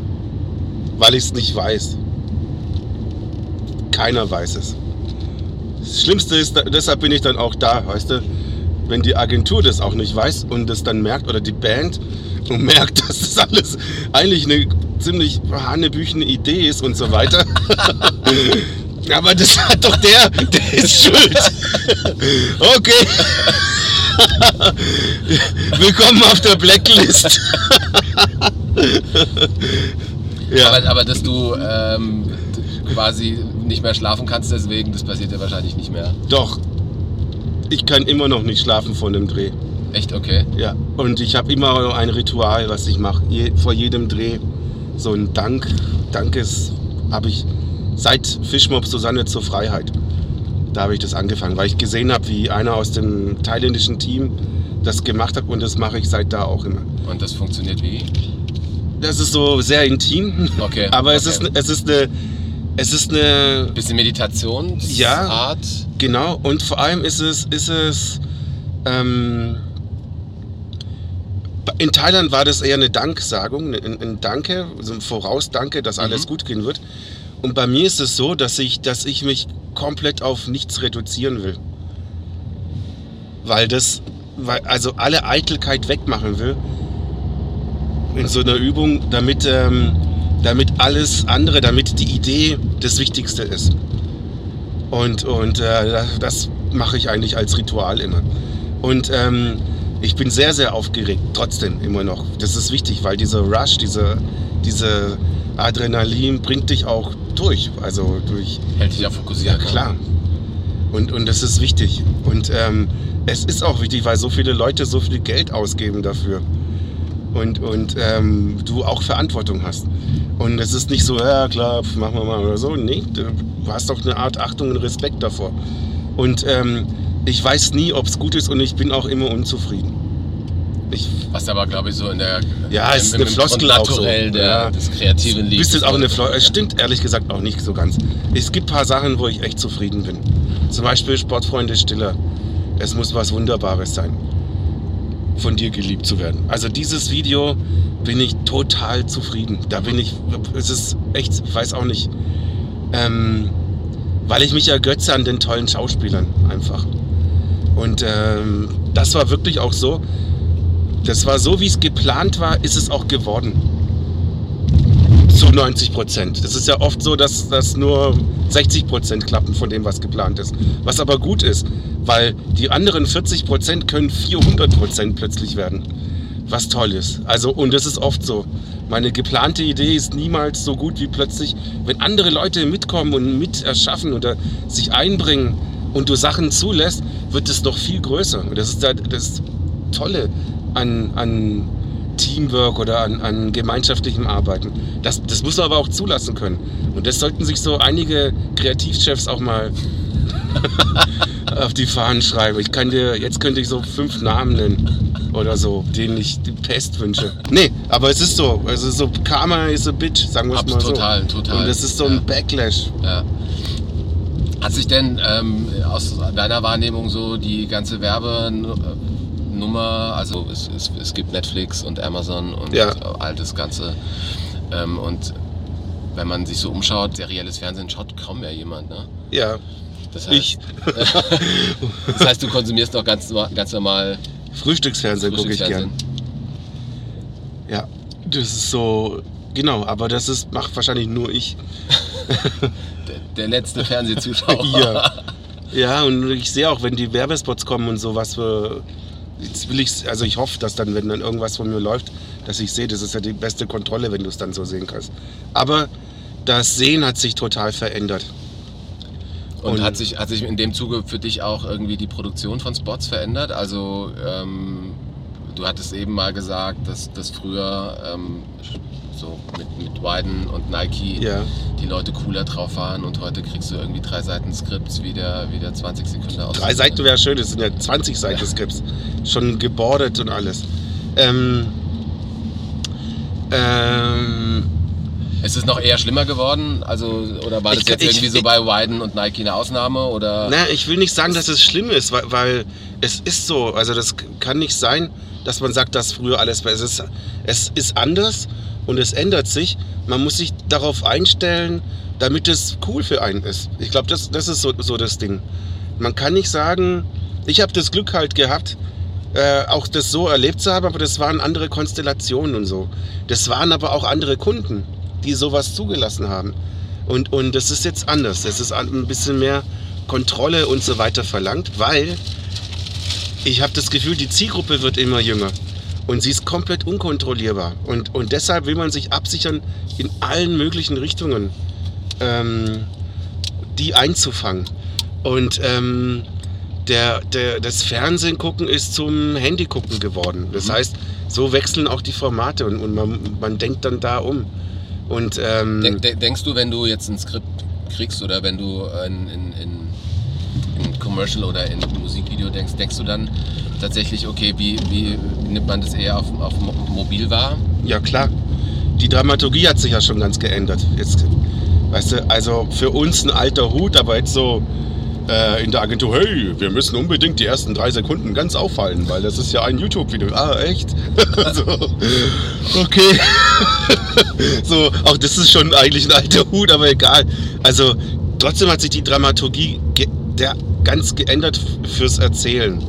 Weil ich es nicht weiß. Keiner weiß es. Das Schlimmste ist, deshalb bin ich dann auch da, weißt du? Wenn die Agentur das auch nicht weiß und das dann merkt, oder die Band und merkt, dass das alles eigentlich eine ziemlich hanebüchene Idee ist und so weiter. Aber das hat doch der, der ist schuld. Okay. Willkommen auf der Blacklist. ja. aber, aber dass du ähm, quasi nicht mehr schlafen kannst, deswegen, das passiert ja wahrscheinlich nicht mehr. Doch. Ich kann immer noch nicht schlafen von dem Dreh. Echt, okay? Ja. Und ich habe immer ein Ritual, was ich mache. Je, vor jedem Dreh so ein Dank. Dankes habe ich seit Fischmob Susanne zur Freiheit. Da habe ich das angefangen, weil ich gesehen habe, wie einer aus dem thailändischen Team das gemacht hat und das mache ich seit da auch immer. Und das funktioniert wie? Das ist so sehr intim. Okay. Aber okay. es ist es ist eine es ist eine bisschen Meditationsart. Ja, genau. Und vor allem ist es ist es ähm, in Thailand war das eher eine Danksagung, ein, ein Danke, so ein Vorausdanke, dass alles mhm. gut gehen wird. Und bei mir ist es so, dass ich, dass ich mich komplett auf nichts reduzieren will. Weil das, weil, also alle Eitelkeit wegmachen will in so einer Übung, damit, ähm, damit alles andere, damit die Idee das Wichtigste ist. Und, und äh, das mache ich eigentlich als Ritual immer. Und ähm, ich bin sehr, sehr aufgeregt, trotzdem immer noch. Das ist wichtig, weil dieser Rush, diese, diese Adrenalin bringt dich auch durch. Also durch. Hält dich ja fokussiert. Ja, klar. Und, und das ist wichtig. Und ähm, es ist auch wichtig, weil so viele Leute so viel Geld ausgeben dafür. Und, und ähm, du auch Verantwortung hast. Und es ist nicht so, ja klar, machen wir mal oder so. Nee, du hast doch eine Art Achtung und Respekt davor. Und ähm, ich weiß nie, ob es gut ist und ich bin auch immer unzufrieden. Ich, Was aber, glaube ich, so in der ja, es ist eine Floskel auch so. der, ja. des kreativen Lieds. Bist auch eine Floskel. Es stimmt ehrlich gesagt auch nicht so ganz. Es gibt ein paar Sachen, wo ich echt zufrieden bin. Zum Beispiel Sportfreunde Stiller. Es muss was Wunderbares sein, von dir geliebt zu werden. Also dieses Video bin ich total zufrieden. Da bin ich, es ist echt, ich weiß auch nicht, ähm, weil ich mich ergötze an den tollen Schauspielern einfach. Und ähm, das war wirklich auch so. Das war so, wie es geplant war, ist es auch geworden. Zu 90 Prozent. Das ist ja oft so, dass, dass nur 60 Prozent klappen von dem, was geplant ist. Was aber gut ist, weil die anderen 40 Prozent können 400 Prozent plötzlich werden. Was toll ist. Also, und das ist oft so. Meine geplante Idee ist niemals so gut wie plötzlich, wenn andere Leute mitkommen und mit erschaffen oder sich einbringen und du Sachen zulässt, wird es noch viel größer. Und das ist das Tolle an, an Teamwork oder an, an gemeinschaftlichem Arbeiten. Das, das muss man aber auch zulassen können. Und das sollten sich so einige Kreativchefs auch mal auf die Fahnen schreiben. Ich kann dir, jetzt könnte ich so fünf Namen nennen oder so, denen ich die Pest wünsche. Nee, aber es ist so. Ist so, Karma is a bitch, sagen wir es mal so. Total, total. Und es ist so ein ja. Backlash. Ja. Hat sich denn ähm, aus deiner Wahrnehmung so die ganze Werbenummer, also es, es, es gibt Netflix und Amazon und ja. all das Ganze. Ähm, und wenn man sich so umschaut, serielles Fernsehen schaut kaum mehr jemand, ne? Ja. Das heißt, ich. das heißt, du konsumierst doch ganz, ganz normal Frühstücksfernsehen, gucke ich gern. Ja, das ist so, genau, aber das ist, macht wahrscheinlich nur ich. der letzte Fernsehzuschauer. ja. ja, und ich sehe auch, wenn die Werbespots kommen und so, was für. Jetzt will ich, also ich hoffe, dass dann, wenn dann irgendwas von mir läuft, dass ich sehe, das ist ja die beste Kontrolle, wenn du es dann so sehen kannst. Aber das Sehen hat sich total verändert. Und, und, hat, sich, hat sich in dem Zuge für dich auch irgendwie die Produktion von Spots verändert? Also ähm, du hattest eben mal gesagt, dass, dass früher ähm, so mit, mit Wyden und Nike ja. die Leute cooler drauf waren und heute kriegst du irgendwie drei Seiten Skripts wieder, wieder 20 Sekunden aus. Drei Seiten wäre schön, das sind ja 20 Seiten ja. Skripts. Schon gebordet und alles. Ähm, ähm, ist es noch eher schlimmer geworden? Also, oder war das ich, jetzt irgendwie ich, so bei Wyden und Nike eine Ausnahme? Oder? Na, ich will nicht sagen, dass es schlimm ist, weil, weil es ist so. Also das kann nicht sein, dass man sagt, dass früher alles war. Es ist, es ist anders und es ändert sich. Man muss sich darauf einstellen, damit es cool für einen ist. Ich glaube, das, das ist so, so das Ding. Man kann nicht sagen, ich habe das Glück halt gehabt, äh, auch das so erlebt zu haben, aber das waren andere Konstellationen und so. Das waren aber auch andere Kunden, die sowas zugelassen haben. Und, und das ist jetzt anders. Es ist ein bisschen mehr Kontrolle und so weiter verlangt, weil ich habe das Gefühl, die Zielgruppe wird immer jünger. Und sie ist komplett unkontrollierbar. Und, und deshalb will man sich absichern, in allen möglichen Richtungen ähm, die einzufangen. Und ähm, der, der, das Fernsehen gucken ist zum Handy gucken geworden. Das mhm. heißt, so wechseln auch die Formate und, und man, man denkt dann da um. Und, ähm, Denk, denkst du, wenn du jetzt ein Skript kriegst oder wenn du in, in, in, in Commercial oder in Musikvideo denkst, denkst du dann, tatsächlich, okay, wie, wie nimmt man das eher auf, auf mobil wahr? Ja, klar. Die Dramaturgie hat sich ja schon ganz geändert. Jetzt, weißt du, also für uns ein alter Hut, aber jetzt so äh, in der Agentur, hey, wir müssen unbedingt die ersten drei Sekunden ganz auffallen, weil das ist ja ein YouTube-Video. Ah, echt? so, okay. so, auch das ist schon eigentlich ein alter Hut, aber egal. Also trotzdem hat sich die Dramaturgie der ganz geändert fürs Erzählen.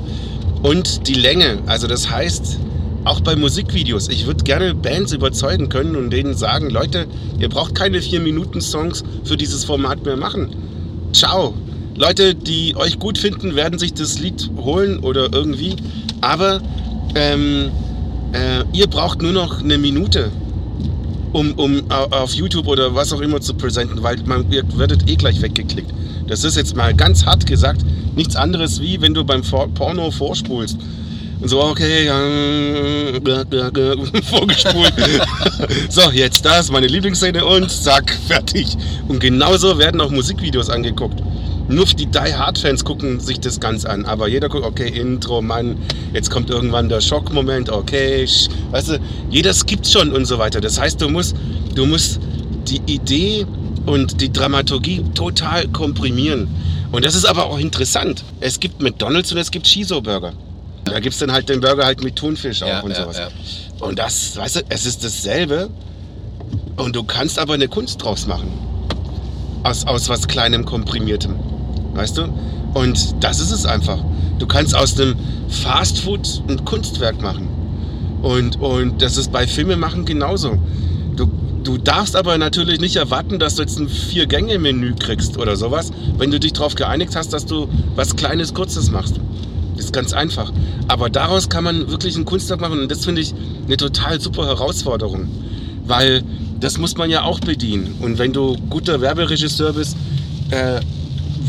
Und die Länge, also das heißt, auch bei Musikvideos, ich würde gerne Bands überzeugen können und denen sagen, Leute, ihr braucht keine 4-Minuten-Songs für dieses Format mehr machen. Ciao. Leute, die euch gut finden, werden sich das Lied holen oder irgendwie. Aber ähm, äh, ihr braucht nur noch eine Minute, um, um auf YouTube oder was auch immer zu präsenten, weil man ihr werdet eh gleich weggeklickt. Das ist jetzt mal ganz hart gesagt nichts anderes wie wenn du beim Porno vorspulst. Und so, okay, vorgespult. so, jetzt das, meine Lieblingsszene und zack, fertig. Und genauso werden auch Musikvideos angeguckt. Nur die Die Hard Fans gucken sich das ganz an. Aber jeder guckt, okay, Intro, Mann, jetzt kommt irgendwann der Schockmoment, okay, weißt du, jeder skippt schon und so weiter. Das heißt, du musst, du musst die Idee und die Dramaturgie total komprimieren. Und das ist aber auch interessant. Es gibt McDonalds und es gibt Shiso-Burger. Da gibt es dann halt den Burger halt mit Thunfisch auch Ja, und ja, sowas. ja. Und das, weißt du, es ist dasselbe. Und du kannst aber eine Kunst draus machen. Aus, aus was Kleinem, Komprimiertem. Weißt du? Und das ist es einfach. Du kannst aus dem Fastfood ein Kunstwerk machen. Und, und das ist bei Filmemachen genauso. Du, du darfst aber natürlich nicht erwarten, dass du jetzt ein Vier-Gänge-Menü kriegst oder sowas, wenn du dich darauf geeinigt hast, dass du was Kleines, Kurzes machst. Das ist ganz einfach. Aber daraus kann man wirklich ein Kunstwerk machen und das finde ich eine total super Herausforderung. Weil das muss man ja auch bedienen. Und wenn du guter Werberegisseur bist, äh,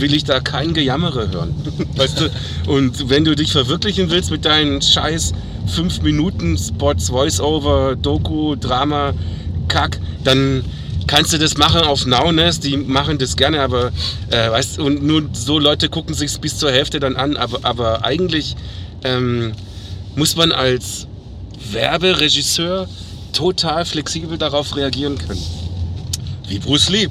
will ich da kein Gejammere hören. Weißt du? Und wenn du dich verwirklichen willst mit deinen scheiß 5 Minuten Spots, Voice-Over, Doku, Drama, Kack, dann kannst du das machen auf Naunest, die machen das gerne, aber äh, weißt und nur so Leute gucken sich bis zur Hälfte dann an, aber, aber eigentlich ähm, muss man als Werberegisseur total flexibel darauf reagieren können. Wie Bruce Lee.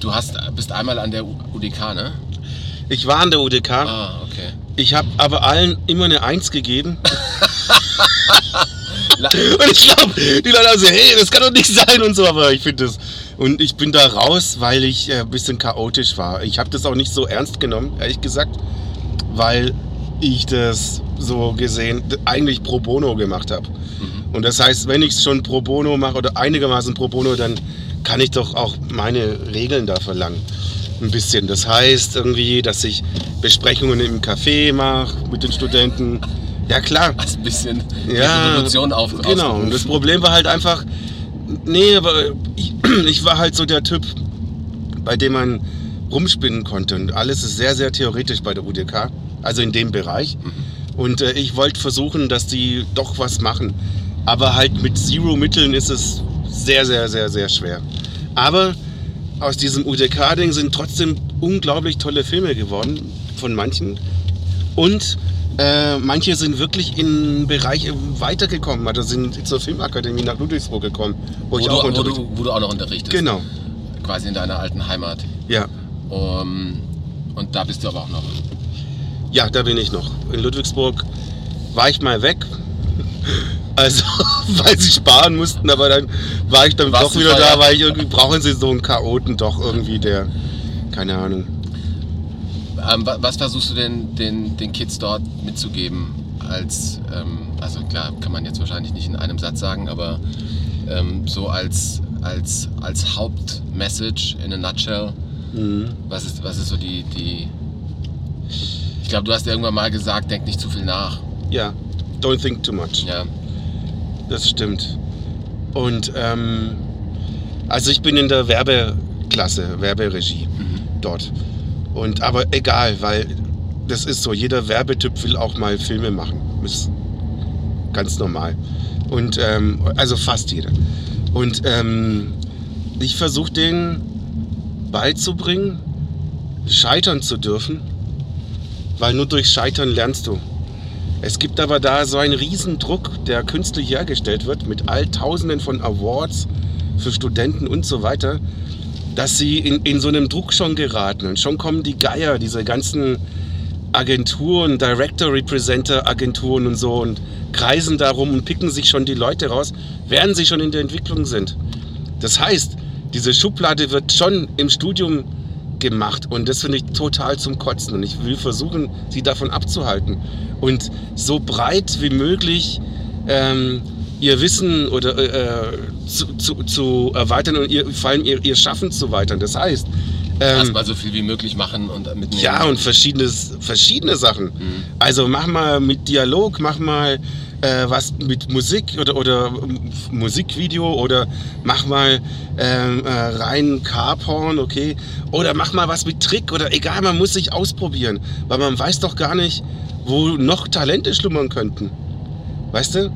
Du hast, bist einmal an der UDK, ne? Ich war an der UDK. Ah, okay. Ich habe aber allen immer eine Eins gegeben. Und ich glaube, die Leute haben so, hey, das kann doch nicht sein und so, aber ich finde das. Und ich bin da raus, weil ich äh, ein bisschen chaotisch war. Ich habe das auch nicht so ernst genommen, ehrlich gesagt, weil ich das so gesehen eigentlich pro bono gemacht habe. Und das heißt, wenn ich es schon pro bono mache oder einigermaßen pro bono, dann kann ich doch auch meine Regeln da verlangen. Ein bisschen. Das heißt irgendwie, dass ich Besprechungen im Café mache mit den Studenten. Ja klar, hast ein bisschen ja, Revolution auf, Genau, und das. Problem war halt einfach, nee, aber ich, ich war halt so der Typ, bei dem man rumspinnen konnte. Und alles ist sehr, sehr theoretisch bei der UDK, also in dem Bereich. Und äh, ich wollte versuchen, dass die doch was machen. Aber halt mit Zero-Mitteln ist es sehr, sehr, sehr, sehr schwer. Aber aus diesem UDK-Ding sind trotzdem unglaublich tolle Filme geworden, von manchen. Und äh, manche sind wirklich in Bereiche weitergekommen, also sind zur Filmakademie nach Ludwigsburg gekommen, wo, wo, ich du, auch wo, unterrichte. du, wo du auch noch unterrichtest. Genau, Quasi in deiner alten Heimat. ja. Um, und da bist du aber auch noch. Ja, da bin ich noch. In Ludwigsburg war ich mal weg. Also, weil sie sparen mussten, aber dann war ich dann Warst doch wieder da, weil ich irgendwie brauchen sie so einen Chaoten doch irgendwie, der, keine Ahnung. Ähm, wa- was versuchst du denn den, den Kids dort mitzugeben? Als, ähm, also klar, kann man jetzt wahrscheinlich nicht in einem Satz sagen, aber ähm, so als, als, als Hauptmessage in a nutshell, Mhm. was ist, was ist so die, die glaube, du hast irgendwann mal gesagt, denk nicht zu viel nach. Ja, don't think too much. Ja, Das stimmt. Und ähm, also ich bin in der Werbeklasse, Werberegie dort. Und aber egal, weil das ist so, jeder Werbetyp will auch mal Filme machen. Ist ganz normal. Und ähm, also fast jeder. Und ähm, ich versuche denen beizubringen, scheitern zu dürfen, weil nur durch Scheitern lernst du. Es gibt aber da so einen Riesendruck, der künstlich hergestellt wird, mit all Tausenden von Awards für Studenten und so weiter, dass sie in, in so einem Druck schon geraten. Und schon kommen die Geier, diese ganzen Agenturen, Director Representer Agenturen und so und kreisen darum und picken sich schon die Leute raus, während sie schon in der Entwicklung sind. Das heißt, diese Schublade wird schon im Studium gemacht und das finde ich total zum Kotzen und ich will versuchen, sie davon abzuhalten und so breit wie möglich ähm, ihr Wissen oder äh, zu, zu, zu erweitern und ihr, vor allem ihr, ihr Schaffen zu erweitern. Das heißt, Ähm, Erstmal so viel wie möglich machen und mitnehmen. ja, und verschiedenes, verschiedene Sachen. Mhm. Also mach mal mit Dialog, mach mal äh, was mit Musik oder, oder Musikvideo oder mach mal ähm, äh, rein Carporn, okay. Oder mach mal was mit Trick oder egal, man muss sich ausprobieren. Weil man weiß doch gar nicht, wo noch Talente schlummern könnten. Weißt du?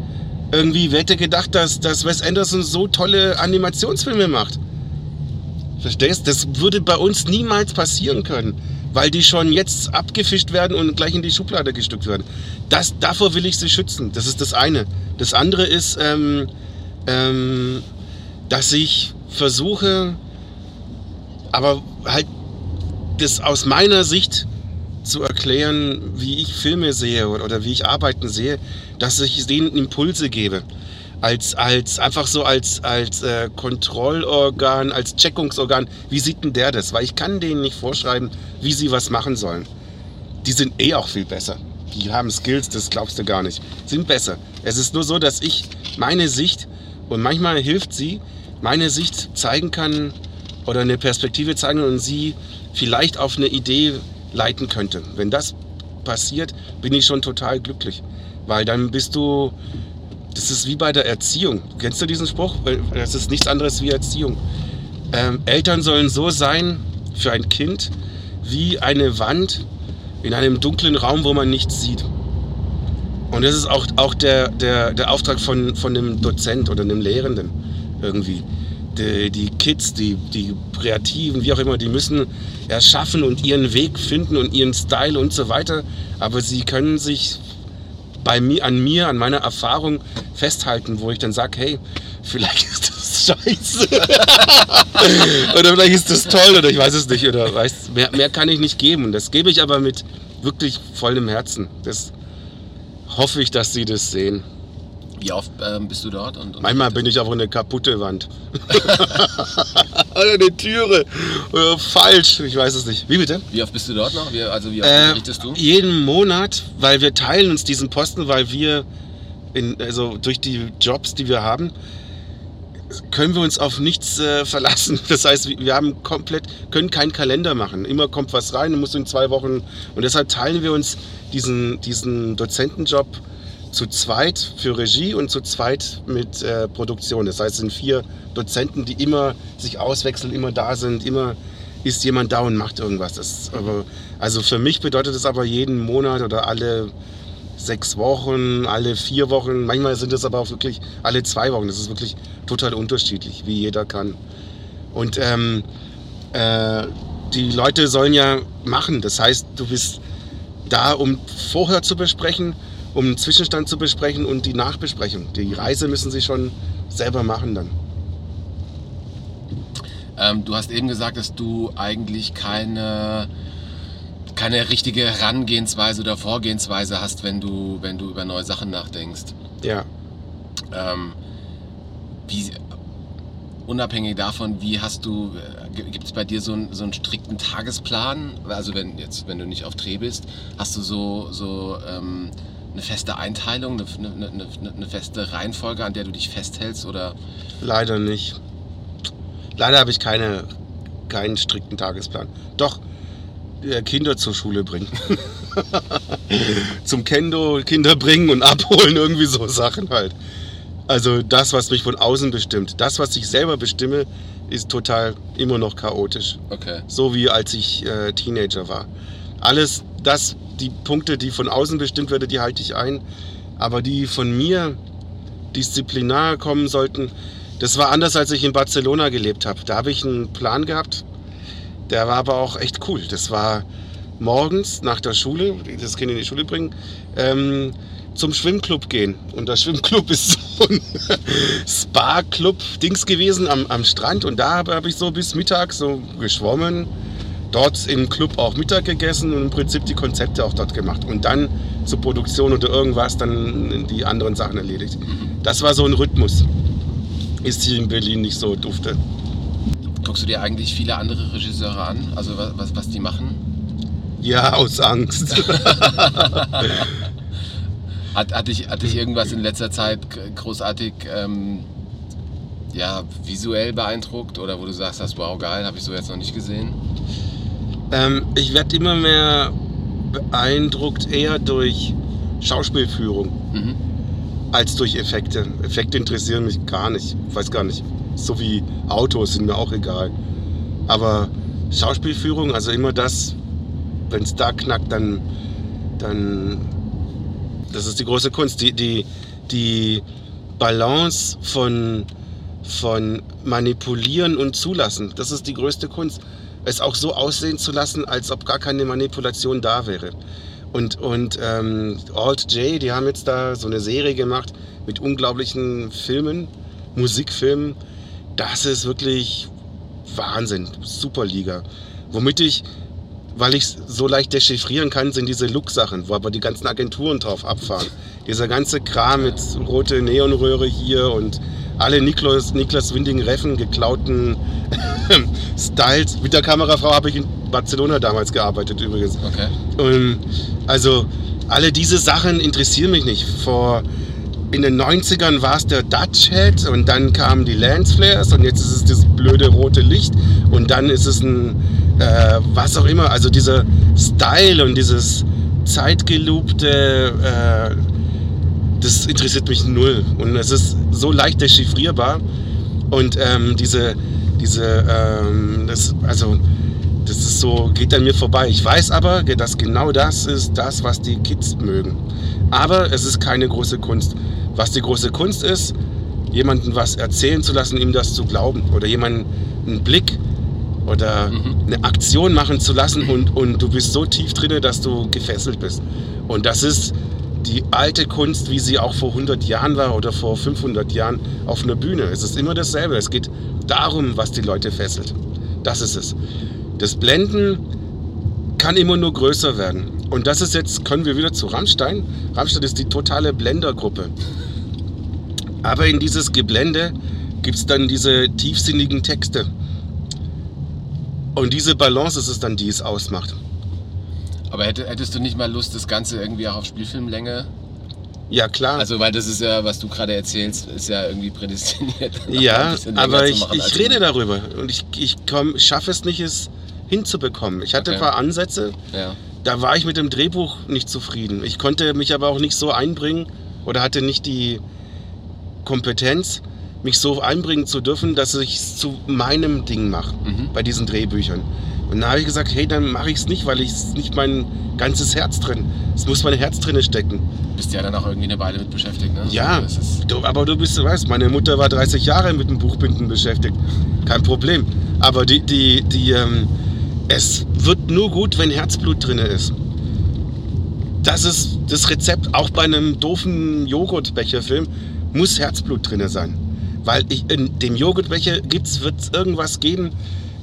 Irgendwie, wer hätte gedacht, dass, dass Wes Anderson so tolle Animationsfilme macht? Verstehst? Das würde bei uns niemals passieren können, weil die schon jetzt abgefischt werden und gleich in die Schublade gestückt werden. Das, davor will ich sie schützen. Das ist das eine. Das andere ist, ähm, ähm, dass ich versuche, aber halt das aus meiner Sicht zu erklären, wie ich Filme sehe oder, wie ich Arbeiten sehe, dass ich denen Impulse gebe. Als, als einfach so als, als äh, Kontrollorgan, als Checkungsorgan, wie sieht denn der das? Weil ich kann denen nicht vorschreiben, wie sie was machen sollen. Die sind eh auch viel besser. Die haben Skills, das glaubst du gar nicht. Sind besser. Es ist nur so, dass ich meine Sicht, und manchmal hilft sie, meine Sicht zeigen kann oder eine Perspektive zeigen und sie vielleicht auf eine Idee leiten könnte. Wenn das passiert, bin ich schon total glücklich. Weil dann bist du, das ist wie bei der Erziehung. Kennst du diesen Spruch? Das ist nichts anderes wie Erziehung. Ähm, Eltern sollen so sein für ein Kind wie eine Wand in einem dunklen Raum, wo man nichts sieht. Und das ist auch, auch der, der, der Auftrag von, von einem Dozent oder einem Lehrenden irgendwie. Die, die Kids, die, die Kreativen, wie auch immer, die müssen erschaffen und ihren Weg finden und ihren Style und so weiter. Aber sie können sich bei mir, an mir, an meiner Erfahrung festhalten, wo ich dann sage, hey, vielleicht ist das scheiße. oder vielleicht ist das toll oder ich weiß es nicht. Oder weißt, mehr, mehr kann ich nicht geben. Das gebe ich aber mit wirklich vollem Herzen. Das hoffe ich, dass sie das sehen. Wie oft ähm, bist du dort? Und, und Manchmal bin ich auch eine kaputte Wand. oder eine Türe. Oder falsch. Ich weiß es nicht. Wie bitte? Wie oft bist du dort noch? Wie, also wie oft Äh, berichtest du? jeden Monat, weil wir teilen uns diesen Posten, weil wir in, also durch die Jobs, die wir haben, können wir uns auf nichts äh, verlassen. Das heißt, wir wir haben komplett, können keinen Kalender machen. Immer kommt was rein und muss in zwei Wochen. Und deshalb teilen wir uns diesen, diesen Dozentenjob zu zweit für Regie und zu zweit mit äh, Produktion. Das heißt, es sind vier Dozenten, die immer sich auswechseln, immer da sind, immer ist jemand da und macht irgendwas. Das aber, also für mich bedeutet es aber jeden Monat oder alle sechs Wochen, alle vier Wochen, manchmal sind es aber auch wirklich alle zwei Wochen. Das ist wirklich total unterschiedlich, wie jeder kann. Und ähm, äh, die Leute sollen ja machen. Das heißt, du bist da, um vorher zu besprechen, um einen Zwischenstand zu besprechen und die Nachbesprechung. Die Reise müssen sie schon selber machen dann. Ähm, du hast eben gesagt, dass du eigentlich keine, keine richtige Herangehensweise oder Vorgehensweise hast, wenn du, wenn du über neue Sachen nachdenkst. Ja. Ähm, wie, unabhängig davon, wie hast du, gibt es bei dir so, einen- so einen strikten Tagesplan? Also wenn jetzt, wenn du nicht auf Dreh bist, hast du so, so ähm, eine feste Einteilung, eine, eine, eine, eine feste Reihenfolge, an der du dich festhältst? Oder Leider nicht. Leider habe ich keine, keinen strikten Tagesplan. Doch, äh, Kinder zur Schule bringen. Zum Kendo Kinder bringen und abholen, irgendwie so Sachen halt. Also das, was mich von außen bestimmt. Das, was ich selber bestimme, ist total immer noch chaotisch. okay. So wie als ich äh, Teenager war. Alles das, die Punkte, die von außen bestimmt werden, die halte ich ein. Aber die von mir disziplinar kommen sollten, das war anders, als ich in Barcelona gelebt habe. Da habe ich einen Plan gehabt. Der war aber auch echt cool. Das war morgens nach der Schule, das Kind in die Schule bringen, ähm, zum Schwimmclub gehen. Und der Schwimmclub ist so ein Spa-Club-Dings gewesen am, am Strand. Und da habe hab ich so bis Mittag so geschwommen, dort im Club auch Mittag gegessen und im Prinzip die Konzepte auch dort gemacht. Und dann zur Produktion oder irgendwas dann die anderen Sachen erledigt. Das war so ein Rhythmus. Ist hier in Berlin nicht so dufte. Guckst du dir eigentlich viele andere Regisseure an? Also was, was, die machen? Ja, aus Angst. Hat, hat, dich, hat dich irgendwas in letzter Zeit großartig ähm, ja, visuell beeindruckt oder wo du sagst, das wow, geil, habe ich so jetzt noch nicht gesehen? Ähm, ich werde immer mehr beeindruckt eher durch Schauspielführung Mhm. als durch Effekte. Effekte interessieren mich gar nicht. Ich weiß gar nicht. So wie Autos sind mir auch egal. Aber Schauspielführung, also immer das, wenn es da knackt, dann, dann, das ist die große Kunst. Die, die, die Balance von, von manipulieren und zulassen, das ist die größte Kunst. Es auch so aussehen zu lassen, als ob gar keine Manipulation da wäre. Und, und ähm, Alt J, die haben jetzt da so eine Serie gemacht mit unglaublichen Filmen, Musikfilmen. Das ist wirklich Wahnsinn, Superliga. Womit ich, weil ich so leicht dechiffrieren kann, sind diese Look-Sachen, wo aber die ganzen Agenturen drauf abfahren. Dieser ganze Kram mit rote Neonröhre hier und alle Niklas, Niklas Winding Reffen geklauten Styles. Mit der Kamerafrau habe ich in Barcelona damals gearbeitet übrigens. Okay. Ähm, also alle diese Sachen interessieren mich nicht. Vor in den 90ern war es der Dutch Head und dann kamen die Lens Flares und jetzt ist es das blöde rote Licht und dann ist es ein äh, was auch immer. Also dieser Style und dieses zeitgelobte, äh, das interessiert mich null und es ist so leicht dechiffrierbar und ähm, diese diese ähm, das also das ist so, geht an mir vorbei. Ich weiß aber, dass genau das ist das, was die Kids mögen. Aber es ist keine große Kunst. Was die große Kunst ist, jemanden was erzählen zu lassen, ihm das zu glauben. Oder jemanden einen Blick oder Mhm. eine Aktion machen zu lassen und, und du bist so tief drinne, dass du gefesselt bist. Und das ist die alte Kunst, wie sie auch vor 100 Jahren war oder vor 500 Jahren auf einer Bühne. Es ist immer dasselbe. Es geht darum, was die Leute fesselt. Das ist es. Das Blenden kann immer nur größer werden. Und das ist jetzt, können wir wieder zu Rammstein. Rammstein ist die totale Blendergruppe. Aber in dieses Geblende gibt es dann diese tiefsinnigen Texte. Und diese Balance ist es dann, die es ausmacht. Aber hätte, hättest du nicht mal Lust, das Ganze irgendwie auch auf Spielfilmlänge? Ja, klar. Also, weil das ist ja, was du gerade erzählst, ist ja irgendwie prädestiniert. ja, aber ich, machen, ich rede darüber. Und ich, ich komm, schaffe es nicht, es hinzubekommen. Ich hatte Okay. ein paar Ansätze, Ja. da war ich mit dem Drehbuch nicht zufrieden. Ich konnte mich aber auch nicht so einbringen oder hatte nicht die Kompetenz, mich so einbringen zu dürfen, dass ich es zu meinem Ding mache Mhm. bei diesen Drehbüchern. Und dann habe ich gesagt, hey, dann mache ich es nicht, weil ich es nicht mein ganzes Herz drin. Es muss mein Herz drin stecken. Bist ja dann auch irgendwie eine Weile mit beschäftigt, ne? Ja, du, aber du bist, du weißt, meine Mutter war 30 Jahre mit dem Buchbinden beschäftigt. Kein Problem. Aber die, die, die, ähm, es wird nur gut, wenn Herzblut drin ist. Das ist das Rezept. Auch bei einem doofen Joghurtbecherfilm muss Herzblut drin sein. Weil ich, in dem Joghurtbecher gibt's, wird es irgendwas geben,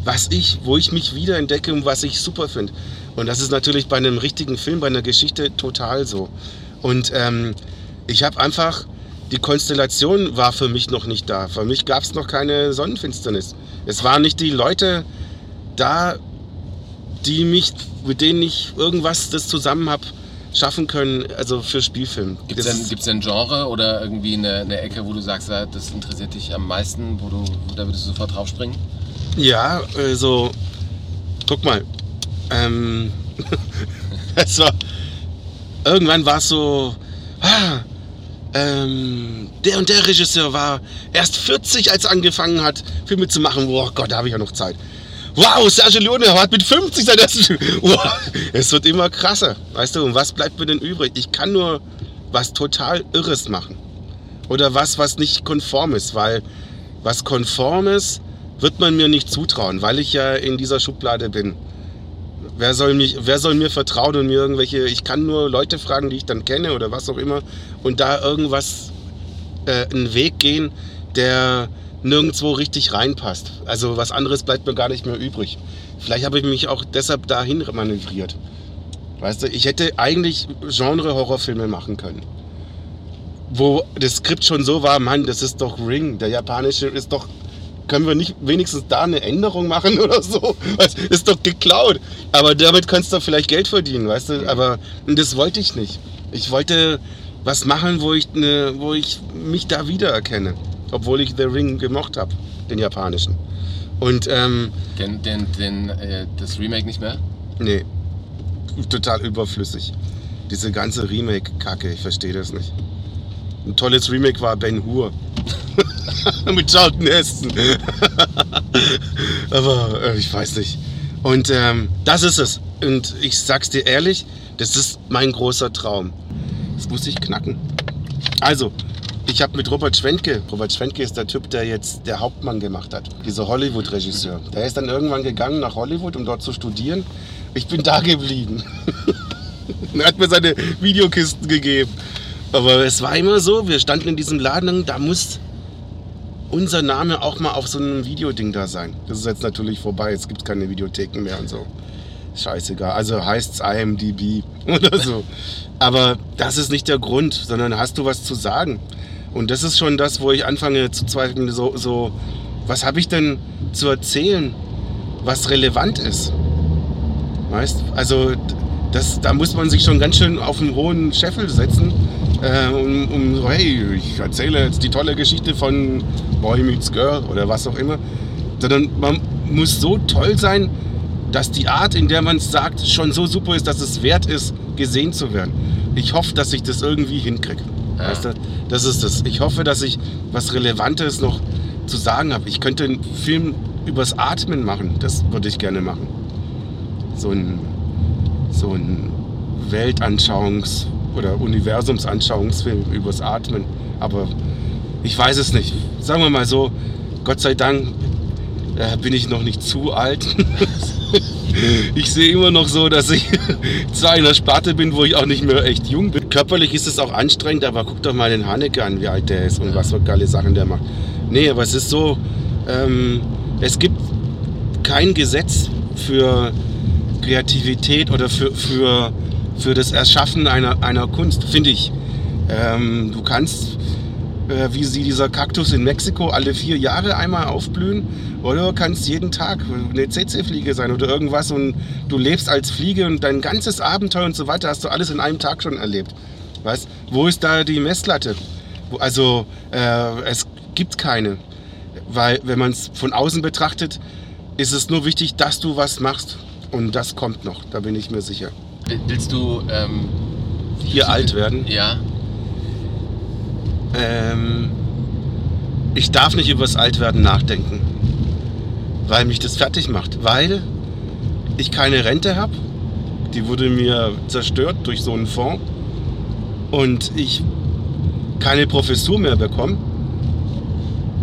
was ich, wo ich mich wiederentdecke und was ich super finde. Und das ist natürlich bei einem richtigen Film, bei einer Geschichte total so. Und ähm, ich habe einfach, die Konstellation war für mich noch nicht da. Für mich gab es noch keine Sonnenfinsternis. Es waren nicht die Leute da, die mich, mit denen ich irgendwas das zusammen habe schaffen können, also für Spielfilm. Gibt es denn, gibt's denn ein Genre oder irgendwie eine, eine Ecke, wo du sagst, das interessiert dich am meisten, wo du, da würdest du sofort draufspringen? Ja, also, guck mal. Ähm, es war, irgendwann war es so, ah, ähm, der und der Regisseur war erst 40, als er angefangen hat, Filme zu machen. Oh Gott, da habe ich ja noch Zeit. Wow, Sergio Leone hat mit 50 sein erstes Film. Wow, es wird immer krasser. Weißt du, und was bleibt mir denn übrig? Ich kann nur was total Irres machen. Oder was, was nicht konform ist, weil was konform ist, wird man mir nicht zutrauen, weil ich ja in dieser Schublade bin. Wer soll, mich, wer soll mir vertrauen und mir irgendwelche, ich kann nur Leute fragen, die ich dann kenne oder was auch immer und da irgendwas, äh, einen Weg gehen, der nirgendwo richtig reinpasst. Also was anderes bleibt mir gar nicht mehr übrig. Vielleicht habe ich mich auch deshalb dahin manövriert. Weißt du, ich hätte eigentlich Genre-Horrorfilme machen können. Wo das Skript schon so war, Mann, das ist doch Ring, der japanische ist doch können wir nicht wenigstens da eine Änderung machen oder so? Das ist doch geklaut. Aber damit kannst du vielleicht Geld verdienen, weißt du? Aber das wollte ich nicht. Ich wollte was machen, wo ich, ne, wo ich mich da wiedererkenne. obwohl ich The Ring gemocht habe, den japanischen. Und ähm, Den, den, den, äh, das Remake nicht mehr? nee, total überflüssig. Diese ganze Remake-Kacke, ich verstehe das nicht. Ein tolles Remake war Ben Hur. Mit Charlton. Aber äh, ich weiß nicht. Und ähm, das ist es. Und ich sag's dir ehrlich, das ist mein großer Traum. Das muss ich knacken. Also, ich habe mit Robert Schwentke, Robert Schwentke ist der Typ, der jetzt der Hauptmann gemacht hat, dieser Hollywood-Regisseur. Der ist dann irgendwann gegangen nach Hollywood, um dort zu studieren. Ich bin da geblieben. er hat mir seine Videokisten gegeben. Aber es war immer so, wir standen in diesem Laden, da muss unser Name auch mal auf so einem Videoding da sein. Das ist jetzt natürlich vorbei, es gibt keine Videotheken mehr und so. Scheißegal. Also heißt es IMDB oder so. Aber das ist nicht der Grund, sondern hast du was zu sagen. Und das ist schon das, wo ich anfange zu zweifeln, so, so was habe ich denn zu erzählen, was relevant ist. Weißt? Also das, da muss man sich schon ganz schön auf einen hohen Scheffel setzen, äh, um, um so, hey, ich erzähle jetzt die tolle Geschichte von Boy Meets Girl oder was auch immer. Sondern man muss so toll sein, dass die Art, in der man es sagt, schon so super ist, dass es wert ist, gesehen zu werden. Ich hoffe, dass ich das irgendwie hinkriege. Ja. Weißt du? Das ist das. Ich hoffe, dass ich was Relevantes noch zu sagen habe. Ich könnte einen Film übers Atmen machen. Das würde ich gerne machen. So ein, so ein Weltanschauungs- oder Universumsanschauungsfilm übers Atmen. Aber ich weiß es nicht. Sagen wir mal so, Gott sei Dank äh, bin ich noch nicht zu alt. ich sehe immer noch so, dass ich zwar in einer Sparte bin, wo ich auch nicht mehr echt jung bin. Körperlich ist es auch anstrengend, aber guck doch mal den Haneke an, wie alt der ist und was für geile Sachen der macht. Nee, aber es ist so, ähm, es gibt kein Gesetz für Kreativität oder für, für, für das Erschaffen einer, einer Kunst, finde ich. Ähm, du kannst, äh, wie sie dieser Kaktus in Mexiko, alle vier Jahre einmal aufblühen oder du kannst jeden Tag eine CC-Fliege sein oder irgendwas und du lebst als Fliege und dein ganzes Abenteuer und so weiter hast du alles in einem Tag schon erlebt. Weißt? Wo ist da die Messlatte? Also äh, es gibt keine. Weil wenn man es von außen betrachtet, ist es nur wichtig, dass du was machst. Und das kommt noch, da bin ich mir sicher. Will- Willst du ähm, Hier alt werden. Ja. Ähm, ich darf nicht über das Altwerden nachdenken, weil mich das fertig macht. Weil ich keine Rente habe, die wurde mir zerstört durch so einen Fonds und ich keine Professur mehr bekomme.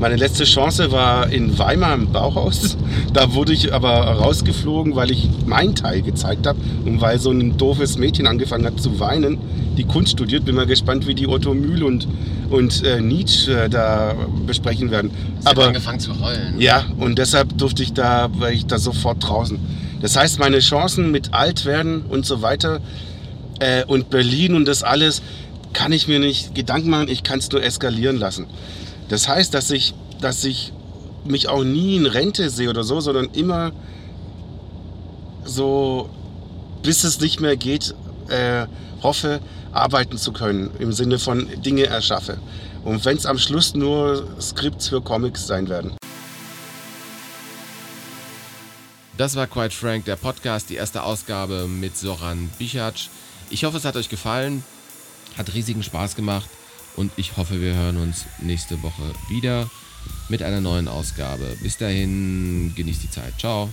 Meine letzte Chance war in Weimar im Bauhaus. Da wurde ich aber rausgeflogen, weil ich meinen Teil gezeigt habe und weil so ein doofes Mädchen angefangen hat zu weinen, die Kunst studiert. Bin mal gespannt, wie die Otto Mühl und, und äh, Nietzsche äh, da besprechen werden. Sie hat Aber angefangen zu heulen. ja, und deshalb durfte ich da, war ich da sofort draußen. Das heißt, meine Chancen mit alt werden und so weiter äh, und Berlin und das alles, kann ich mir nicht Gedanken machen, ich kann es nur eskalieren lassen. Das heißt, dass ich, dass ich mich auch nie in Rente sehe oder so, sondern immer so, bis es nicht mehr geht, äh, hoffe, arbeiten zu können, im Sinne von Dinge erschaffe. Und wenn es am Schluss nur Skripts für Comics sein werden. Das war Quite Frank, der Podcast, die erste Ausgabe mit Soran Bichac. Ich hoffe, es hat euch gefallen, hat riesigen Spaß gemacht und ich hoffe, wir hören uns nächste Woche wieder mit einer neuen Ausgabe. Bis dahin, genießt die Zeit. Ciao.